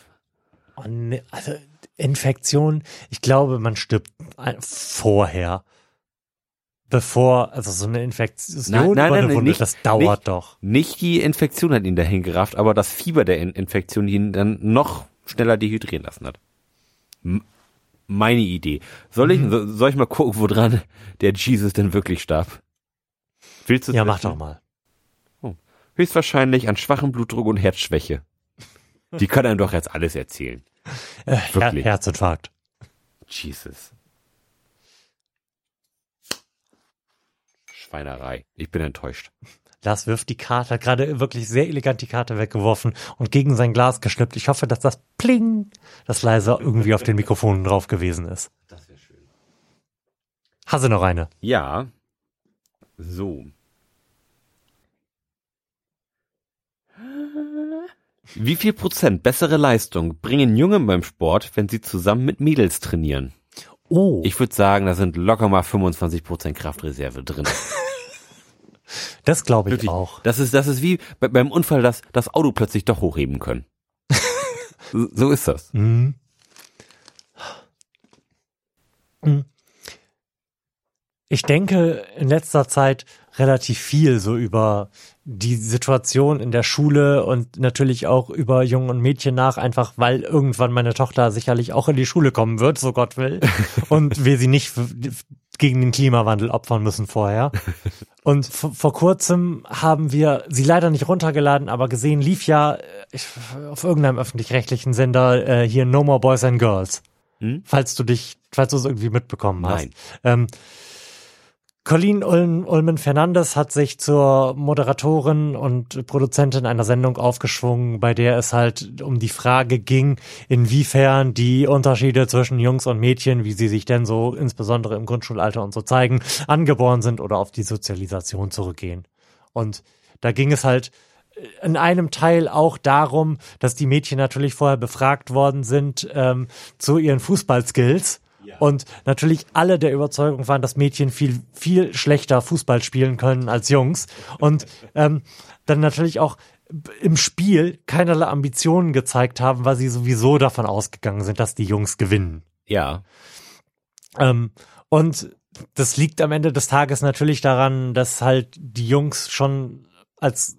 Oh, ne, also Infektion, ich glaube, man stirbt vorher. Bevor, also so eine Infektion Nein, nein, nein, Wunde, nicht- das dauert doch. Nicht die Infektion hat ihn dahin gerafft, aber das Fieber der In Infektion, die ihn dann noch schneller dehydrieren lassen hat. M meine Idee. Soll ich, so, soll ich mal gucken, woran der Jesus denn wirklich starb? Willst du Ja, mach doch mal. Höchstwahrscheinlich an schwachem Blutdruck und Herzschwäche. Die kann einem doch jetzt alles erzählen. Äh, Her Wirklich? Herzinfarkt. Jesus. Schweinerei. Ich bin enttäuscht. Lars wirft die Karte, hat gerade wirklich sehr elegant die Karte weggeworfen und gegen sein Glas geschnippt. Ich hoffe, dass das Pling, das leise irgendwie auf den Mikrofonen drauf gewesen ist. Das wäre schön. Hast du noch eine? Ja. So. Wie viel Prozent bessere Leistung bringen Junge beim Sport, wenn sie zusammen mit Mädels trainieren? Oh. Ich würde sagen, da sind locker mal 25 Prozent Kraftreserve drin. das glaube ich Wirklich. auch. Das ist, das ist wie bei, beim Unfall, dass das Auto plötzlich doch hochheben können. so, so ist das. Mhm. Mhm. Ich denke in letzter Zeit relativ viel so über die Situation in der Schule und natürlich auch über Jungen und Mädchen nach, einfach weil irgendwann meine Tochter sicherlich auch in die Schule kommen wird, so Gott will, und wir sie nicht gegen den Klimawandel opfern müssen vorher. Und vor, kurzem haben wir sie leider nicht runtergeladen, aber gesehen lief ja äh, auf irgendeinem öffentlich-rechtlichen Sender äh, hier No More Boys and Girls. Hm? Falls du dich, falls du es irgendwie mitbekommen hast. Nein. Ähm, Colleen Ulm, Ulmen Fernandes hat sich zur Moderatorin und Produzentin einer Sendung aufgeschwungen, bei der es halt um die Frage ging, inwiefern die Unterschiede zwischen Jungs und Mädchen, wie sie sich denn so insbesondere im Grundschulalter und so zeigen, angeboren sind oder auf die Sozialisation zurückgehen. Und da ging es halt in einem Teil auch darum, dass die Mädchen natürlich vorher befragt worden sind ähm, zu ihren Fußballskills. Und natürlich alle der Überzeugung waren, dass Mädchen viel, viel schlechter Fußball spielen können als Jungs. Und ähm, dann natürlich auch im Spiel keinerlei Ambitionen gezeigt haben, weil sie sowieso davon ausgegangen sind, dass die Jungs gewinnen. Ja. Ähm, und das liegt am Ende des Tages natürlich daran, dass halt die Jungs schon als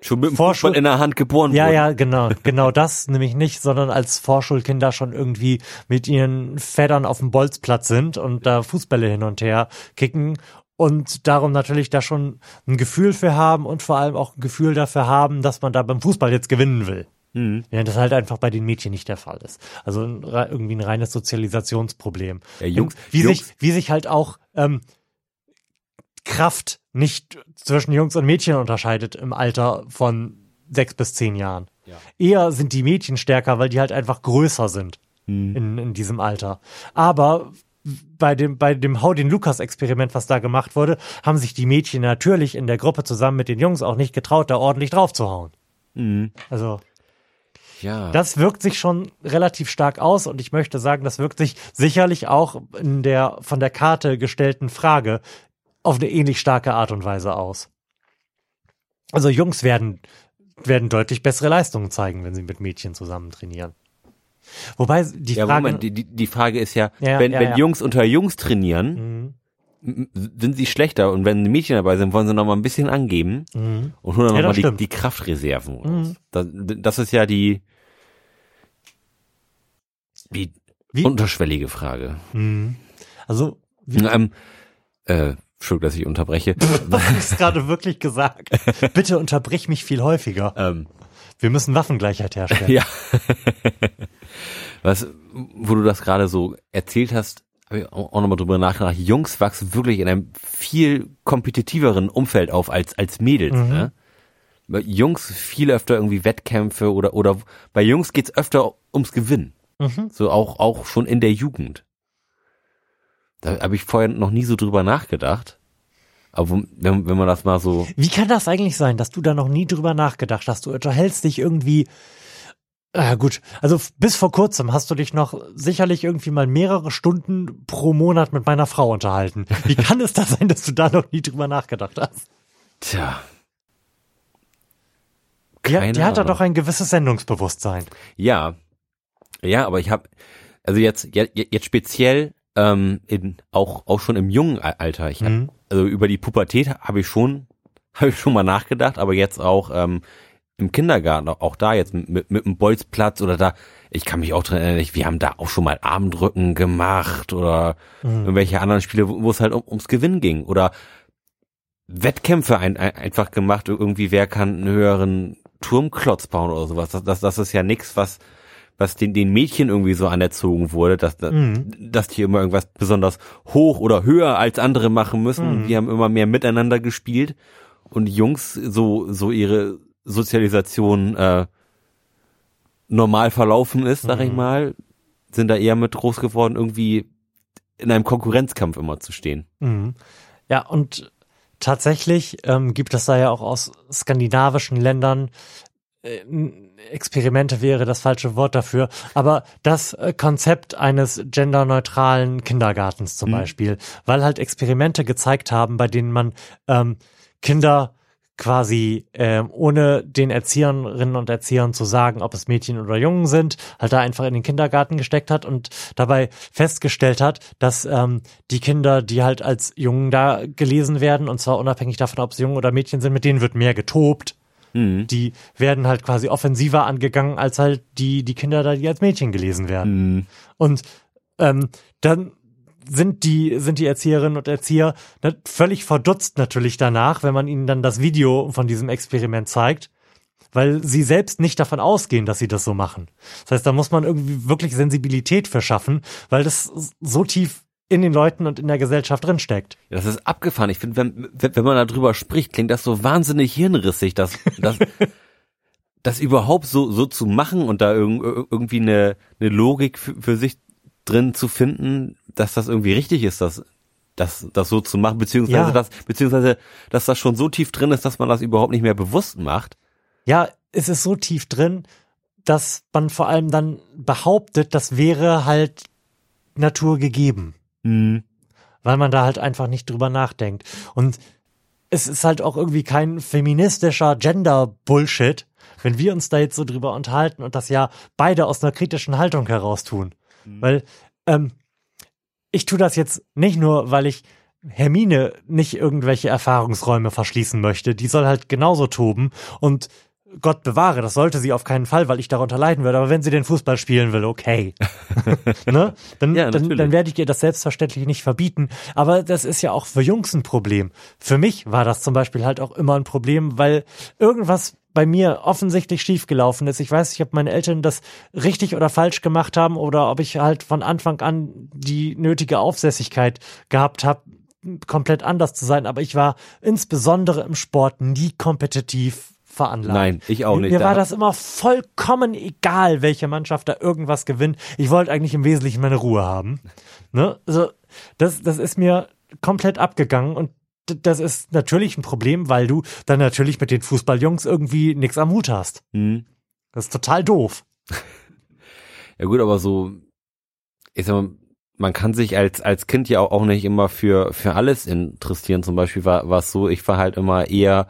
Schon mit dem Vorschul- Fußball in der Hand geboren ja, wurden. ja, genau, genau das nämlich nicht, sondern als Vorschulkinder schon irgendwie mit ihren Federn auf dem Bolzplatz sind und da Fußbälle hin und her kicken und darum natürlich da schon ein Gefühl für haben und vor allem auch ein Gefühl dafür haben, dass man da beim Fußball jetzt gewinnen will. Mhm. Ja, das halt einfach bei den Mädchen nicht der Fall ist. Also irgendwie ein reines Sozialisationsproblem. Ja, Jungs, wie Jungs, sich, wie sich halt auch ähm, Kraft nicht zwischen Jungs und Mädchen unterscheidet im Alter von sechs bis zehn Jahren. Ja. Eher sind die Mädchen stärker, weil die halt einfach größer sind Hm. in, in diesem Alter. Aber bei dem, bei dem Hau den Lukas-Experiment, was da gemacht wurde, haben sich die Mädchen natürlich in der Gruppe zusammen mit den Jungs auch nicht getraut, da ordentlich drauf zu hauen. Mhm. Also, Ja. das wirkt sich schon relativ stark aus und ich möchte sagen, das wirkt sich sicherlich auch in der von der Karte gestellten Frage auf eine ähnlich starke Art und Weise aus. Also Jungs werden, werden deutlich bessere Leistungen zeigen, wenn sie mit Mädchen zusammen trainieren. Wobei die ja, Frage. Moment, die, die, Frage ist ja, Ja, wenn, ja, wenn. Jungs unter Jungs trainieren, Mhm, sind sie schlechter und wenn Mädchen dabei sind, wollen sie noch mal ein bisschen angeben mhm. und holen Ja, noch mal das die, die Kraftreserven. Mhm. raus. Das, das ist ja die, die Wie- unterschwellige Frage. Mhm. Also, wie Ähm, äh, Entschuldigung, dass ich unterbreche. hast du gerade wirklich gesagt? Bitte unterbrich mich viel häufiger. ähm, Wir müssen Waffengleichheit herstellen. ja. Was, wo du das gerade so erzählt hast, habe ich auch auch nochmal drüber nachgedacht. Jungs wachsen wirklich in einem viel kompetitiveren Umfeld auf als, als Mädels. Mhm. Ne? Bei Jungs viel öfter irgendwie Wettkämpfe oder, oder bei Jungs geht's öfter ums Gewinnen. Mhm. So auch, auch schon in der Jugend. Da habe ich vorher noch nie so drüber nachgedacht. Aber wenn, wenn man das mal so, Wie kann das eigentlich sein, dass du da noch nie drüber nachgedacht hast? Du unterhältst dich irgendwie. Ah, gut. Also bis vor kurzem hast du dich noch sicherlich irgendwie mal mehrere Stunden pro Monat mit meiner Frau unterhalten. Wie kann es da sein, dass du da noch nie drüber nachgedacht hast? tja. Die, Keine die hat da doch ein gewisses Sendungsbewusstsein. Ja, ja, aber ich habe, also jetzt, jetzt, jetzt speziell ähm, in, auch auch schon im jungen Al- Alter, ich hab, Mhm. also über die Pubertät habe ich schon, habe ich schon mal nachgedacht, aber jetzt auch ähm, im Kindergarten, auch da jetzt mit mit dem Bolzplatz oder da, ich kann mich auch dran erinnern, wir haben da auch schon mal Abendrücken gemacht oder Mhm. irgendwelche anderen Spiele, wo wo es halt um, ums Gewinn ging oder Wettkämpfe ein, ein, einfach gemacht, irgendwie wer kann einen höheren Turmklotz bauen oder sowas. Das, das, das ist ja nichts, was was den, den Mädchen irgendwie so anerzogen wurde, dass, Mhm. dass die immer irgendwas besonders hoch oder höher als andere machen müssen. Mhm. Die haben immer mehr miteinander gespielt und die Jungs so so ihre Sozialisation äh, normal verlaufen ist, sag ich Mhm. mal, sind da eher mit groß geworden, irgendwie in einem Konkurrenzkampf immer zu stehen. Mhm. Ja, und tatsächlich ähm, gibt es da ja auch aus skandinavischen Ländern Experimente wäre das falsche Wort dafür, aber das äh, Konzept eines genderneutralen Kindergartens zum Mhm. Beispiel, weil halt Experimente gezeigt haben, bei denen man ähm, Kinder quasi ähm, ohne den Erzieherinnen und Erziehern zu sagen, ob es Mädchen oder Jungen sind, halt da einfach in den Kindergarten gesteckt hat und dabei festgestellt hat, dass ähm, die Kinder, die halt als Jungen da gelesen werden, und zwar unabhängig davon, ob es Jungen oder Mädchen sind, mit denen wird mehr getobt. Mhm. Die werden halt quasi offensiver angegangen als halt die, die Kinder da, die als Mädchen gelesen werden. Mhm. Und ähm, dann sind die, sind die Erzieherinnen und Erzieher völlig verdutzt natürlich danach, wenn man ihnen dann das Video von diesem Experiment zeigt, weil sie selbst nicht davon ausgehen, dass sie das so machen. Das heißt, da muss man irgendwie wirklich Sensibilität für schaffen, weil das so tief in den Leuten und in der Gesellschaft drinsteckt. Das ist abgefahren. Ich finde, wenn, wenn wenn man darüber spricht, klingt das so wahnsinnig hirnrissig, dass, dass das überhaupt so, so zu machen und da irg irgendwie eine, eine Logik für, für sich drin zu finden, dass das irgendwie richtig ist, das, das, das so zu machen, beziehungsweise Ja. das, beziehungsweise, dass das schon so tief drin ist, dass man das überhaupt nicht mehr bewusst macht. Ja, es ist so tief drin, dass man vor allem dann behauptet, das wäre halt Natur gegeben. Mhm. weil man da halt einfach nicht drüber nachdenkt. Und es ist halt auch irgendwie kein feministischer Gender-Bullshit, wenn wir uns da jetzt so drüber unterhalten und das ja beide aus einer kritischen Haltung heraus tun. Weil ähm, ich tue das jetzt nicht nur, weil ich Hermine nicht irgendwelche Erfahrungsräume verschließen möchte. Die soll halt genauso toben und Gott bewahre, das sollte sie auf keinen Fall, weil ich darunter leiden würde. Aber wenn sie den Fußball spielen will, okay. ne? Dann, Ja, dann, dann werde ich ihr das selbstverständlich nicht verbieten. Aber das ist ja auch für Jungs ein Problem. Für mich war das zum Beispiel halt auch immer ein Problem, weil irgendwas bei mir offensichtlich schiefgelaufen ist. Ich weiß nicht, ob meine Eltern das richtig oder falsch gemacht haben oder ob ich halt von Anfang an die nötige Aufsässigkeit gehabt habe, komplett anders zu sein. Aber ich war insbesondere im Sport nie kompetitiv veranlagt. Nein, ich auch nicht. Mir Da- war das immer vollkommen egal, welche Mannschaft da irgendwas gewinnt. Ich wollte eigentlich im Wesentlichen meine Ruhe haben. Ne? Also, das, das ist mir komplett abgegangen und das ist natürlich ein Problem, weil du dann natürlich mit den Fußballjungs irgendwie nichts am Hut hast. Mhm. Das ist total doof. Ja gut, aber so, ich sag mal, man kann sich als, als Kind ja auch, auch nicht immer für, für alles interessieren. Zum Beispiel war, war es so, ich war halt immer eher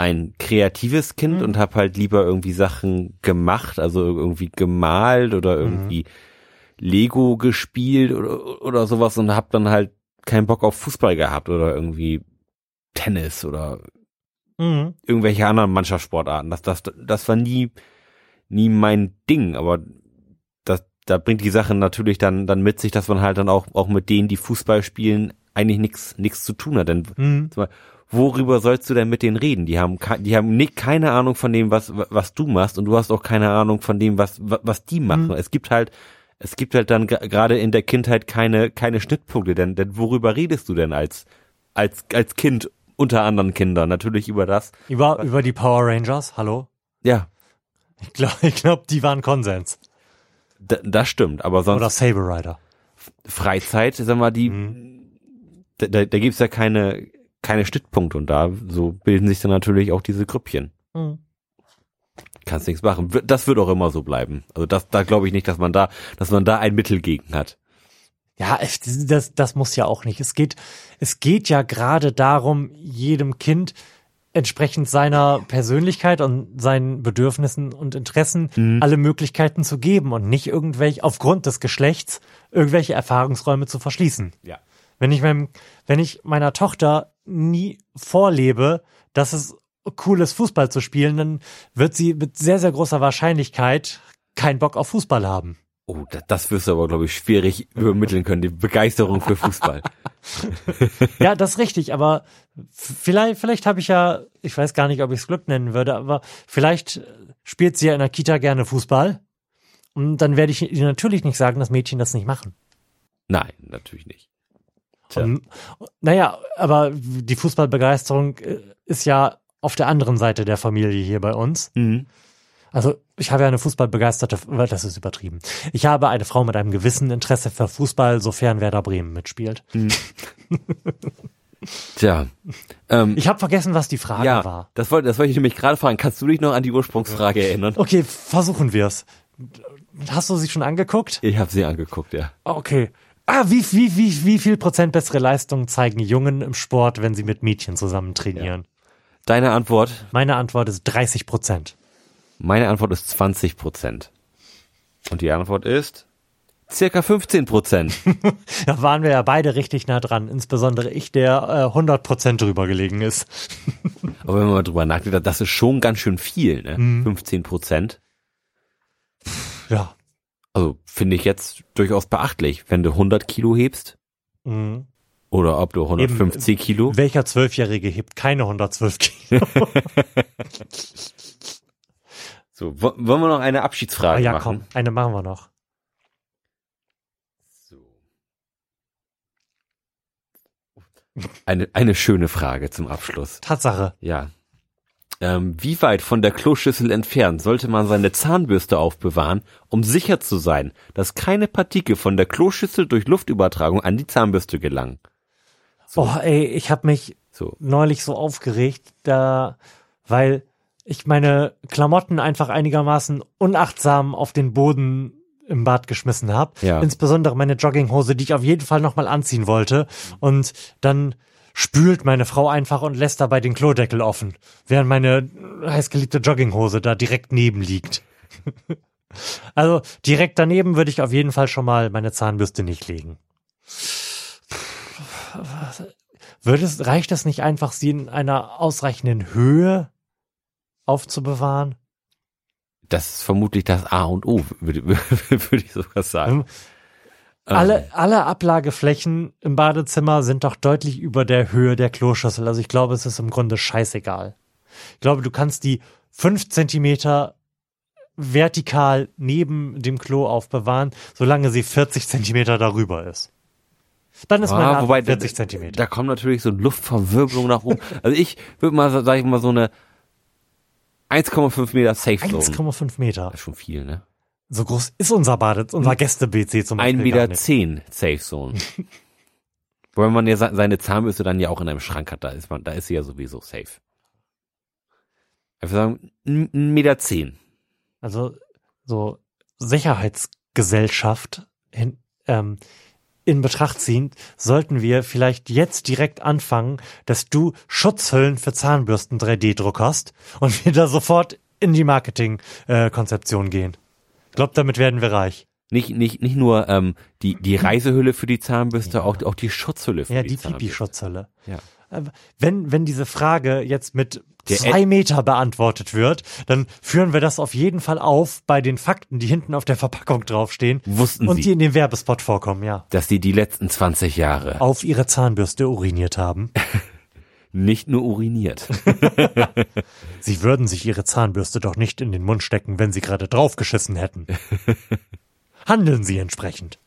ein kreatives Kind Mhm. und habe halt lieber irgendwie Sachen gemacht, also irgendwie gemalt oder irgendwie Lego gespielt oder, oder sowas und habe dann halt keinen Bock auf Fußball gehabt oder irgendwie Tennis oder Mhm. irgendwelche anderen Mannschaftssportarten. Das, das, das war nie, nie mein Ding, aber das, da bringt die Sache natürlich dann, dann mit sich, dass man halt dann auch, auch mit denen, die Fußball spielen, eigentlich nichts, nichts zu tun hat. Denn Mhm. Worüber sollst du denn mit denen reden? Die haben, die haben nicht, keine Ahnung von dem, was, was du machst und du hast auch keine Ahnung von dem, was, was, die machen. Mhm. Es gibt halt, es gibt halt dann gerade in der Kindheit keine, keine Schnittpunkte, denn, denn worüber redest du denn als, als, als Kind unter anderen Kindern? Natürlich über das. Über, über die Power Rangers, hallo? Ja, Ich glaube, ich glaub, die waren Konsens. D das stimmt, aber sonst Oder Saber Rider. Freizeit, sag mal, die, da, da, da gibt's ja keine, keine Schnittpunkte und da so bilden sich dann natürlich auch diese Grüppchen. Mhm. Kannst nichts machen. Das wird auch immer so bleiben. Also das, da glaube ich nicht, dass man da, dass man da ein Mittel gegen hat. Ja, das, das muss ja auch nicht. Es geht, es geht ja gerade darum, jedem Kind entsprechend seiner Persönlichkeit und seinen Bedürfnissen und Interessen alle Möglichkeiten zu geben und nicht irgendwelche, aufgrund des Geschlechts, irgendwelche Erfahrungsräume zu verschließen. Ja. Wenn ich meinem, wenn ich meiner Tochter nie vorlebe, dass es cool ist, Fußball zu spielen, dann wird sie mit sehr, sehr großer Wahrscheinlichkeit keinen Bock auf Fußball haben. Oh, das, das wirst du aber, glaube ich, schwierig übermitteln können, die Begeisterung für Fußball. Ja, das ist richtig, aber vielleicht, vielleicht habe ich ja, ich weiß gar nicht, ob ich es Glück nennen würde, aber vielleicht spielt sie ja in der Kita gerne Fußball. Und dann werde ich ihr natürlich nicht sagen, dass Mädchen das nicht machen. Nein, natürlich nicht. Tja. Und, naja, aber die Fußballbegeisterung äh, ist ja auf der anderen Seite der Familie hier bei uns. Mhm. Also ich habe ja eine Fußballbegeisterte, das ist übertrieben. Ich habe eine Frau mit einem gewissen Interesse für Fußball, sofern Werder Bremen mitspielt. Tja. Ähm, Ich habe vergessen, was die Frage ja, war. das wollte, das wollte ich nämlich gerade fragen. Kannst du dich noch an die Ursprungsfrage erinnern? Okay, versuchen wir's. Hast du sie schon angeguckt? Ich habe sie angeguckt, ja. Okay. Ah, wie, wie, wie, wie viel Prozent bessere Leistungen zeigen Jungen im Sport, wenn sie mit Mädchen zusammen trainieren? Deine Antwort? Meine Antwort ist 30 Prozent. Meine Antwort ist 20 Prozent. Und die Antwort ist circa 15 Prozent. Da waren wir ja beide richtig nah dran, insbesondere ich, der äh, 100 Prozent drüber gelegen ist. Aber wenn man mal drüber nachdenkt, das ist schon ganz schön viel, ne? 15 Prozent. Ja. Also finde ich jetzt durchaus beachtlich, wenn du 100 Kilo hebst Mhm. oder ob du 150 Kilo. Welcher Zwölfjährige hebt keine 112 Kilo? So, wo- wollen wir noch eine Ah, Abschiedsfrage ja, machen? komm, eine machen wir noch. Eine, eine schöne Frage zum Abschluss. Tatsache. Ja. Ähm, wie weit von der Kloschüssel entfernt sollte man seine Zahnbürste aufbewahren, um sicher zu sein, dass keine Partikel von der Kloschüssel durch Luftübertragung an die Zahnbürste gelangen? Boah, ey, ich habe mich So. neulich so aufgeregt, da, weil ich meine Klamotten einfach einigermaßen unachtsam auf den Boden im Bad geschmissen habe. Ja. Insbesondere meine Jogginghose, die ich auf jeden Fall nochmal anziehen wollte. Und dann spült meine Frau einfach und lässt dabei den Klodeckel offen, während meine heißgeliebte Jogginghose da direkt neben liegt. also direkt daneben würde ich auf jeden Fall schon mal meine Zahnbürste nicht legen. Würde es, reicht es nicht einfach, sie in einer ausreichenden Höhe aufzubewahren? Das ist vermutlich das A und O, würde, würde ich sogar sagen. Ähm, Alle, alle Ablageflächen im Badezimmer sind doch deutlich über der Höhe der Kloschüssel. Also ich glaube, es ist im Grunde scheißegal. Ich glaube, du kannst die fünf Zentimeter vertikal neben dem Klo aufbewahren, solange sie 40 Zentimeter darüber ist. Dann ist meine Ah, Antwort wobei, 40 da, Zentimeter. da kommt natürlich so Luftverwirbelung nach oben. Also ich würde mal, sag ich mal, so eine 1,5 Meter Safe Zone. 1,5 Meter. Das ist schon viel, ne? So groß ist unser Bade, unser Gäste-BC zum 1 Beispiel. gar Meter. 10 Safe Zone. Wobei man ja se- seine Zahnbürste dann ja auch in einem Schrank hat, da ist man, da ist sie ja sowieso safe. Würde sagen, 1 Meter 10. Also so Sicherheitsgesellschaft hin, ähm, in Betracht ziehend, sollten wir vielleicht jetzt direkt anfangen, dass du Schutzhüllen für Zahnbürsten 3D druckerst und wir da sofort in die Marketing-Konzeption gehen. Ich glaube, damit werden wir reich. Nicht, nicht, nicht nur ähm, die, die Reisehülle für die Zahnbürste, auch, auch die Schutzhülle für Ja, die, die Zahnbürste. Pipi-Schutzhülle. Ja. Aber Wenn, wenn diese Frage jetzt mit Der zwei Meter beantwortet wird, dann führen wir das auf jeden Fall auf bei den Fakten, die hinten auf der Verpackung draufstehen Wussten und Sie, die in dem Werbespot vorkommen, ja. dass die die letzten 20 Jahre Auf ihre Zahnbürste uriniert haben. nicht nur uriniert. Sie würden sich ihre Zahnbürste doch nicht in den Mund stecken, wenn sie gerade draufgeschissen hätten. Handeln Sie entsprechend.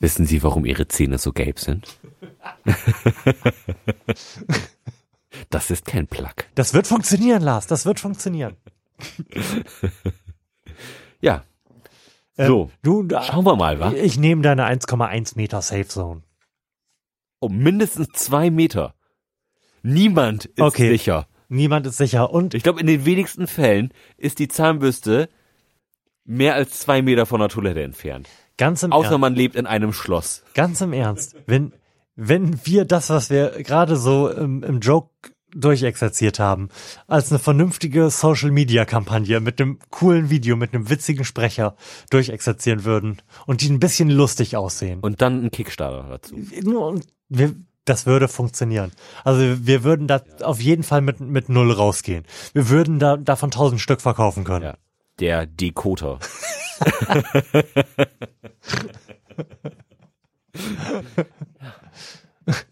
Wissen Sie, warum Ihre Zähne so gelb sind? das ist kein Plug. Das wird funktionieren, Lars. Das wird funktionieren. Ja. Ähm, So, Du, da, schauen wir mal, wa? ich nehme deine 1,1 Meter Safe Zone. Um mindestens zwei Meter. Niemand ist Okay. sicher. Niemand ist sicher. Und Ich glaube, in den wenigsten Fällen ist die Zahnbürste mehr als zwei Meter von der Toilette entfernt. ganz im Außer Ernst, man lebt in einem Schloss. ganz im Ernst, wenn, wenn wir das, was wir gerade so im, im Joke durchexerziert haben, als eine vernünftige Social-Media-Kampagne mit einem coolen Video, mit einem witzigen Sprecher durchexerzieren würden und die ein bisschen lustig aussehen. Und dann ein Kickstarter dazu. Nur- und wir, das würde funktionieren. Also wir würden da auf jeden Fall mit, mit null rausgehen. Wir würden da davon tausend Stück verkaufen können. Ja. Der Decoder.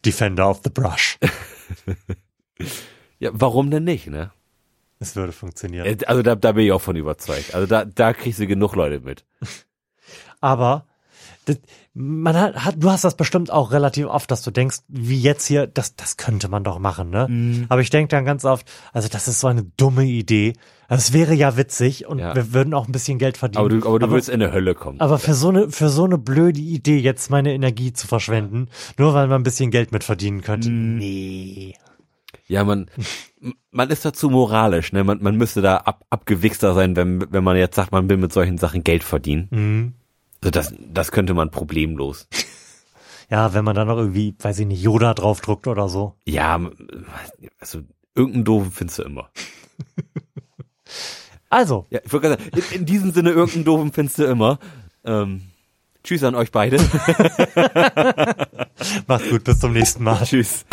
Defender of the Brush. Ja, warum denn nicht, ne? Es würde funktionieren. Äh, Also da, da bin ich auch von überzeugt. Also da, da kriegst du genug Leute mit. Aber das, man hat, hat, du hast das bestimmt auch relativ oft, dass du denkst, wie jetzt hier, das, das könnte man doch machen, ne? Mhm. Aber ich denke dann ganz oft, also das ist so eine dumme Idee. Also es wäre ja witzig und Ja. wir würden auch ein bisschen Geld verdienen. Aber du, aber du willst in der Hölle kommen. aber für so eine, für so eine blöde Idee jetzt meine Energie zu verschwenden, nur weil man ein bisschen Geld mit verdienen könnte. Mhm. Nee. Ja, man, man ist dazu moralisch, ne? Man, man müsste da ab, abgewichster sein, wenn, wenn man jetzt sagt, man will mit solchen Sachen Geld verdienen. Mhm. Also das, das könnte man problemlos. Ja, wenn man dann noch irgendwie, weiß ich nicht, Yoda draufdruckt oder so. Ja, also irgendeinen doofen findest du immer. Also, Ja, ich gerade sagen, in, in diesem Sinne irgendeinen doofen findest du immer. Ähm, tschüss an euch beide. macht's gut, bis zum nächsten Mal. tschüss.